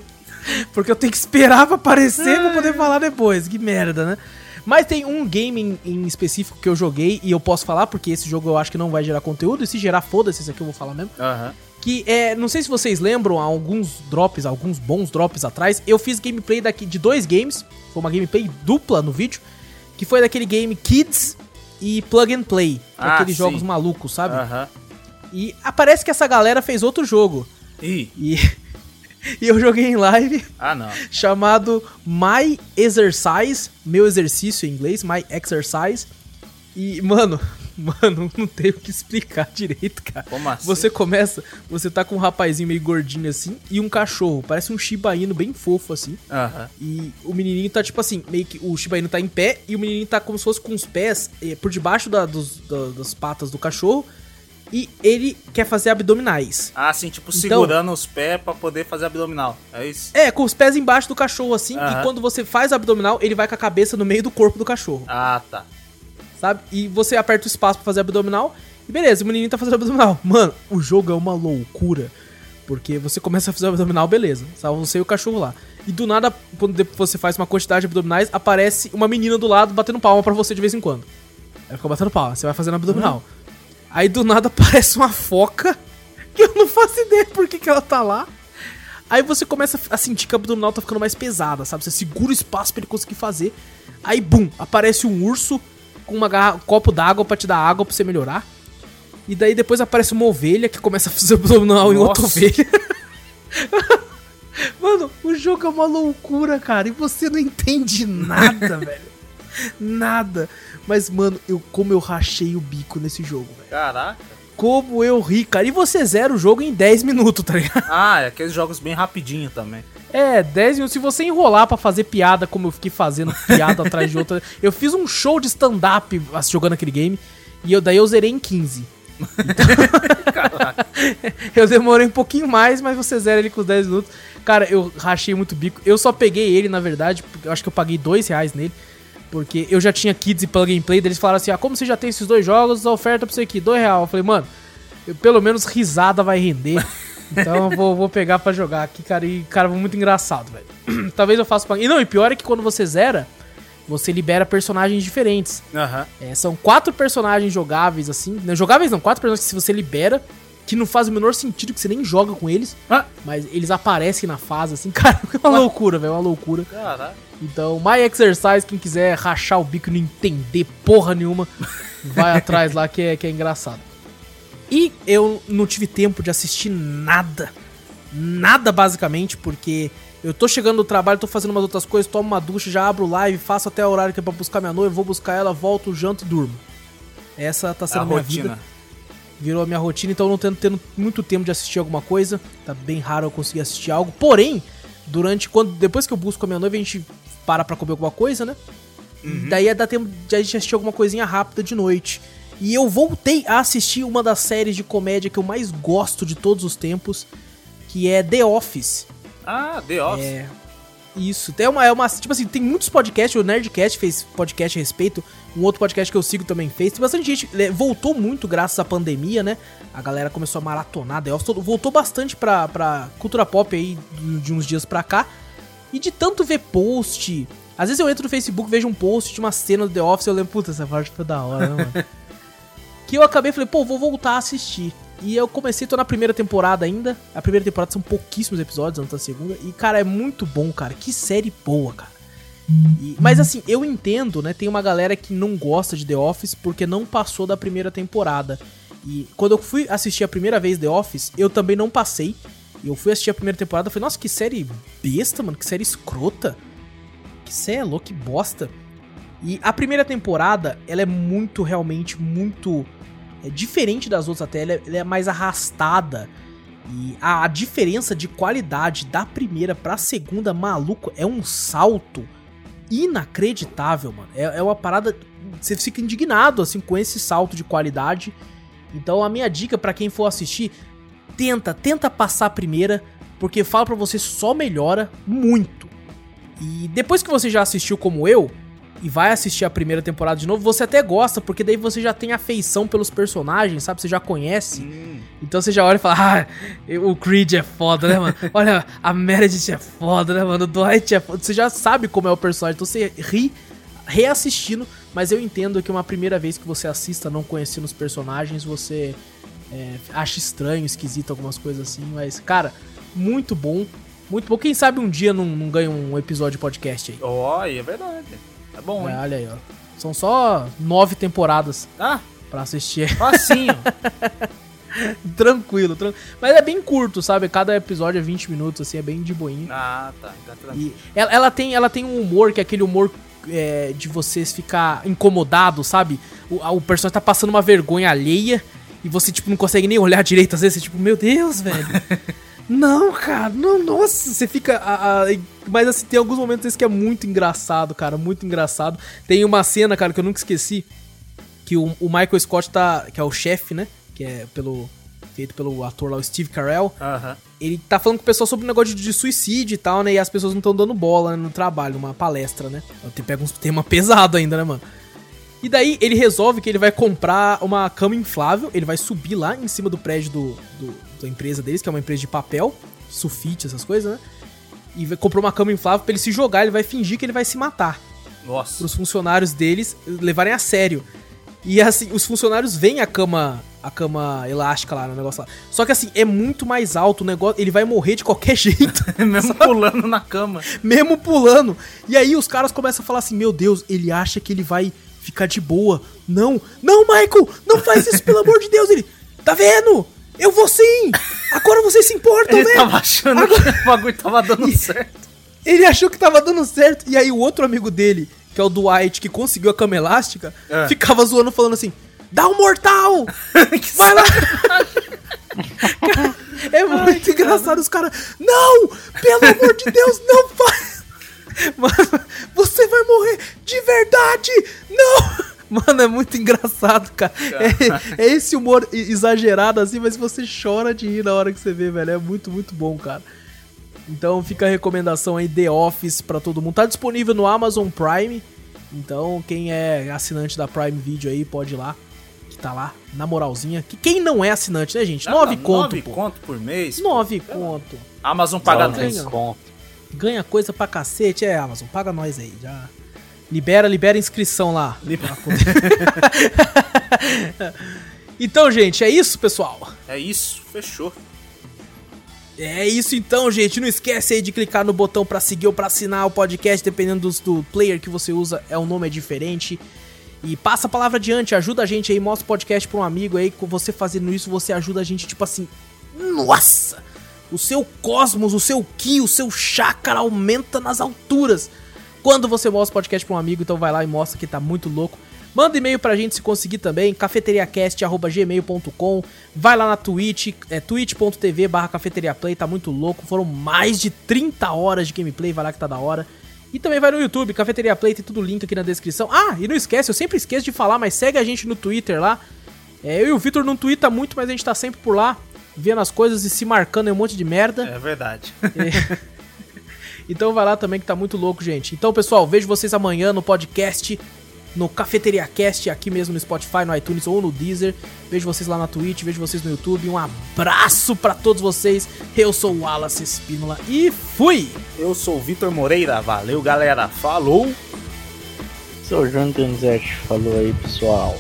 Speaker 1: porque eu tenho que esperar pra aparecer pra poder falar depois. Que merda, né? Mas tem um game em, em, específico que eu joguei e eu posso falar, porque esse jogo eu acho que não vai gerar conteúdo, e se gerar, foda-se, esse aqui eu vou falar mesmo.
Speaker 2: Uhum.
Speaker 1: Que é, não sei se vocês lembram, há alguns drops, alguns bons drops atrás, eu fiz gameplay daqui de dois games, foi uma gameplay dupla no vídeo, que foi daquele game Kids e Plug and Play. Ah, aqueles sim. jogos malucos, sabe?
Speaker 2: Uhum.
Speaker 1: E aparece que essa galera fez outro jogo.
Speaker 2: Ih.
Speaker 1: E, e eu joguei em live.
Speaker 2: Ah, não.
Speaker 1: Chamado My Exercise. Meu exercício em inglês. My Exercise. E, mano, Mano, não tenho o que explicar direito, cara. Como assim? Você começa, você tá com um rapazinho meio gordinho assim e um cachorro, parece um Shiba Inu bem fofo assim. Aham. E o menininho tá tipo assim, meio que o Shiba Inu tá em pé e o menininho tá como se fosse com os pés eh, por debaixo da, dos, da, das patas do cachorro e ele quer fazer abdominais.
Speaker 2: Ah, sim, tipo então, segurando os pés para poder fazer abdominal. É isso?
Speaker 1: É, com os pés embaixo do cachorro assim, uhum. e quando você faz abdominal, ele vai com a cabeça no meio do corpo do cachorro.
Speaker 2: Ah, tá.
Speaker 1: Sabe? E você aperta o espaço para fazer abdominal e beleza, o menininho tá fazendo abdominal. Mano, o jogo é uma loucura. Porque você começa a fazer abdominal, beleza. Só você e o cachorro lá. E do nada, quando você faz uma quantidade de abdominais, aparece uma menina do lado batendo palma para você de vez em quando. Ela fica batendo palma, você vai fazendo abdominal. Uhum. Aí do nada aparece uma foca, que eu não faço ideia por que, que ela tá lá. Aí você começa a sentir que a abdominal tá ficando mais pesada, sabe? Você segura o espaço para ele conseguir fazer. Aí, bum, aparece um urso com uma garra... um copo d'água para te dar água pra você melhorar. E daí depois aparece uma ovelha que começa a fazer abdominal Nossa. em outra ovelha. Mano, o jogo é uma loucura, cara. E você não entende nada, velho. Nada. Mas, mano, eu, como eu rachei o bico nesse jogo, velho.
Speaker 2: Caraca.
Speaker 1: Como eu ri, cara. E você zera o jogo em 10 minutos, tá ligado?
Speaker 2: Ah, é aqueles jogos bem rapidinho também.
Speaker 1: É, 10 minutos. Se você enrolar para fazer piada, como eu fiquei fazendo piada atrás de outra. Eu fiz um show de stand-up jogando aquele game. E eu, daí eu zerei em 15. Então, eu demorei um pouquinho mais, mas você zera ele com os 10 minutos. Cara, eu rachei muito bico. Eu só peguei ele, na verdade, eu acho que eu paguei 2 reais nele. Porque eu já tinha Kids e Plug and Play, eles falaram assim: ah, como você já tem esses dois jogos, a oferta pra você aqui, dois real. Eu falei, mano, eu, pelo menos risada vai render. Então eu vou, vou pegar para jogar aqui, cara. E, cara, muito engraçado, velho. Talvez eu faça. E não, e pior é que quando você zera, você libera personagens diferentes. Uhum. É, são quatro personagens jogáveis, assim. Não, jogáveis não, quatro personagens que se você libera, que não faz o menor sentido, que você nem joga com eles. Ah. Mas eles aparecem na fase, assim, cara. É uma loucura, velho. É uma loucura. Caraca. Então, My Exercise, quem quiser rachar o bico e não entender porra nenhuma, vai atrás lá que é, que é engraçado. E eu não tive tempo de assistir nada. Nada, basicamente, porque eu tô chegando do trabalho, tô fazendo umas outras coisas, tomo uma ducha, já abro live, faço até o horário que é pra buscar minha noiva, vou buscar ela, volto, janto e durmo. Essa tá sendo a minha rotina. vida. Virou a minha rotina, então eu não tendo, tendo muito tempo de assistir alguma coisa. Tá bem raro eu conseguir assistir algo. Porém, durante quando depois que eu busco a minha noiva, a gente para pra comer alguma coisa, né? Uhum. Daí é dá tempo de a gente assistir alguma coisinha rápida de noite. E eu voltei a assistir uma das séries de comédia que eu mais gosto de todos os tempos, que é The Office.
Speaker 2: Ah, The Office.
Speaker 1: É. Isso. Tem uma, é uma. Tipo assim, tem muitos podcasts. O Nerdcast fez podcast a respeito. Um outro podcast que eu sigo também fez. Tem bastante gente. Voltou muito graças à pandemia, né? A galera começou a maratonar The Office. Voltou bastante pra, pra cultura pop aí de uns dias pra cá. E de tanto ver post. Às vezes eu entro no Facebook, vejo um post de uma cena do The Office e eu lembro, puta, essa parte foi da hora, né, mano? que eu acabei falei, pô, vou voltar a assistir. E eu comecei, tô na primeira temporada ainda. A primeira temporada são pouquíssimos episódios, antes da segunda. E, cara, é muito bom, cara. Que série boa, cara. E, mas assim, eu entendo, né? Tem uma galera que não gosta de The Office porque não passou da primeira temporada. E quando eu fui assistir a primeira vez The Office, eu também não passei. Eu fui assistir a primeira temporada e falei, nossa, que série besta, mano, que série escrota. Que série é louca, que bosta. E a primeira temporada, ela é muito, realmente, muito é, diferente das outras até, ela é, ela é mais arrastada. E a, a, diferença de qualidade da primeira pra segunda, maluco, é um salto inacreditável, mano. É, é uma parada. Você fica indignado, assim, com esse salto de qualidade. Então a minha dica para quem for assistir, tenta, tenta passar a primeira, porque fala para você só melhora muito. E depois que você já assistiu como eu e vai assistir a primeira temporada de novo, você até gosta, porque daí você já tem afeição pelos personagens, sabe? Você já conhece. Hum. Então você já olha e fala: "Ah, o Creed é foda, né, mano? Olha, a Meredith é foda, né, mano? O Dwight é foda". Você já sabe como é o personagem, então você ri reassistindo, mas eu entendo que uma primeira vez que você assista não conhecendo os personagens, você é, acha estranho, esquisito algumas coisas assim, mas, cara, muito bom. Muito bom. Quem sabe um dia não, não ganha um episódio de podcast aí.
Speaker 2: Olha, é verdade. É bom, é,
Speaker 1: hein? Olha aí, ó. São só nove temporadas.
Speaker 2: Ah!
Speaker 1: Pra assistir.
Speaker 2: Facinho.
Speaker 1: tranquilo, tranquilo. Mas é bem curto, sabe? Cada episódio é 20 minutos, assim, é bem de boinha.
Speaker 2: Ah, tá. tá
Speaker 1: e ela, ela, tem, ela tem um humor que é aquele humor é, de vocês ficar incomodado, sabe? O, o personagem tá passando uma vergonha alheia e você, tipo, não consegue nem olhar direito às vezes. Você, tipo, meu Deus, velho. não, cara, não, nossa, você fica. A, a, mas assim, tem alguns momentos que é muito engraçado, cara, muito engraçado. Tem uma cena, cara, que eu nunca esqueci. Que o, o Michael Scott tá. Que é o chefe, né? Que é pelo feito pelo ator lá, o Steve Carell. Ele tá falando com o pessoal sobre o negócio de, de, suicídio e tal, né? E as pessoas não estão dando bola né, no trabalho, numa palestra, né? Pega uns tema pesado ainda, né, mano? E daí ele resolve que ele vai comprar uma cama inflável, ele vai subir lá em cima do prédio do, do da empresa deles, que é uma empresa de papel, sulfite, essas coisas, né? E vai, comprou uma cama inflável pra ele se jogar, ele vai fingir que ele vai se matar.
Speaker 2: Nossa.
Speaker 1: Para os funcionários deles levarem a sério. E assim, os funcionários veem a cama a cama elástica lá no negócio lá. Só que assim, é muito mais alto o negócio, ele vai morrer de qualquer jeito.
Speaker 2: Mesmo pulando na cama.
Speaker 1: Mesmo pulando. E aí os caras começam a falar assim: Meu Deus, ele acha que ele vai ficar de boa. Não, não, Michael, não faz isso, pelo amor de Deus. Ele, tá vendo? Eu vou sim! Agora vocês se importam,
Speaker 2: ele né? Ele tava achando Agora... que o bagulho tava dando certo.
Speaker 1: Ele achou que tava dando certo. E aí o outro amigo dele, que é o Dwight, que conseguiu a cama elástica, é. ficava zoando, falando assim: Dá um mortal! Vai lá! é muito Ai, engraçado cara. os caras. Não! Pelo amor de Deus, não faz! Mano, você vai morrer de verdade! Não! Mano, é muito engraçado, cara. É, é, esse humor exagerado assim, mas você chora de rir na hora que você vê, velho. É muito, muito bom, cara. Então fica a recomendação aí, The Office pra todo mundo. Tá disponível no Amazon Prime. Então, quem é assinante da Prime Video aí, pode ir lá tá lá, na moralzinha. Que quem não é assinante, né, gente? Nove conto,
Speaker 2: Nove conto por mês.
Speaker 1: Nove pô. conto.
Speaker 2: Amazon paga três conto.
Speaker 1: Ganha coisa pra cacete. É, Amazon, paga nós aí. Já. Libera, libera inscrição lá. Libera. então, gente, é isso, pessoal?
Speaker 2: É isso, fechou.
Speaker 1: É isso então, gente. Não esquece aí de clicar no botão para seguir ou para assinar o podcast, dependendo do, do player que você usa, é o um nome é diferente. E passa a palavra adiante, ajuda a gente aí, mostra o podcast pra um amigo aí. Com você fazendo isso, você ajuda a gente, tipo assim. Nossa! O seu cosmos, o seu ki, o seu chakra aumenta nas alturas. Quando você mostra o podcast pra um amigo, então vai lá e mostra que tá muito louco. Manda e-mail pra gente se conseguir também, cafeteriacast.gmail.com. Vai lá na Twitch, é twitch.tv barra cafeteriaplay, tá muito louco. Foram mais de 30 horas de gameplay, vai lá que tá da hora. E também vai no YouTube, Cafeteria Play, tem tudo link aqui na descrição. Ah, e não esquece, eu sempre esqueço de falar, mas segue a gente no Twitter lá. É, eu e o Victor não twitta muito, mas a gente tá sempre por lá, vendo as coisas e se marcando em um monte de merda.
Speaker 2: É verdade.
Speaker 1: É. Então vai lá também que tá muito louco, gente. Então, pessoal, vejo vocês amanhã no podcast no Cafeteria Cast, aqui mesmo no Spotify, no iTunes ou no Deezer. Vejo vocês lá na Twitch, vejo vocês no YouTube. Um abraço para todos vocês. Eu sou o Wallace Espínola e fui!
Speaker 2: Eu sou o Vitor Moreira, valeu galera, falou!
Speaker 3: Sou o João Donizete, falou aí pessoal.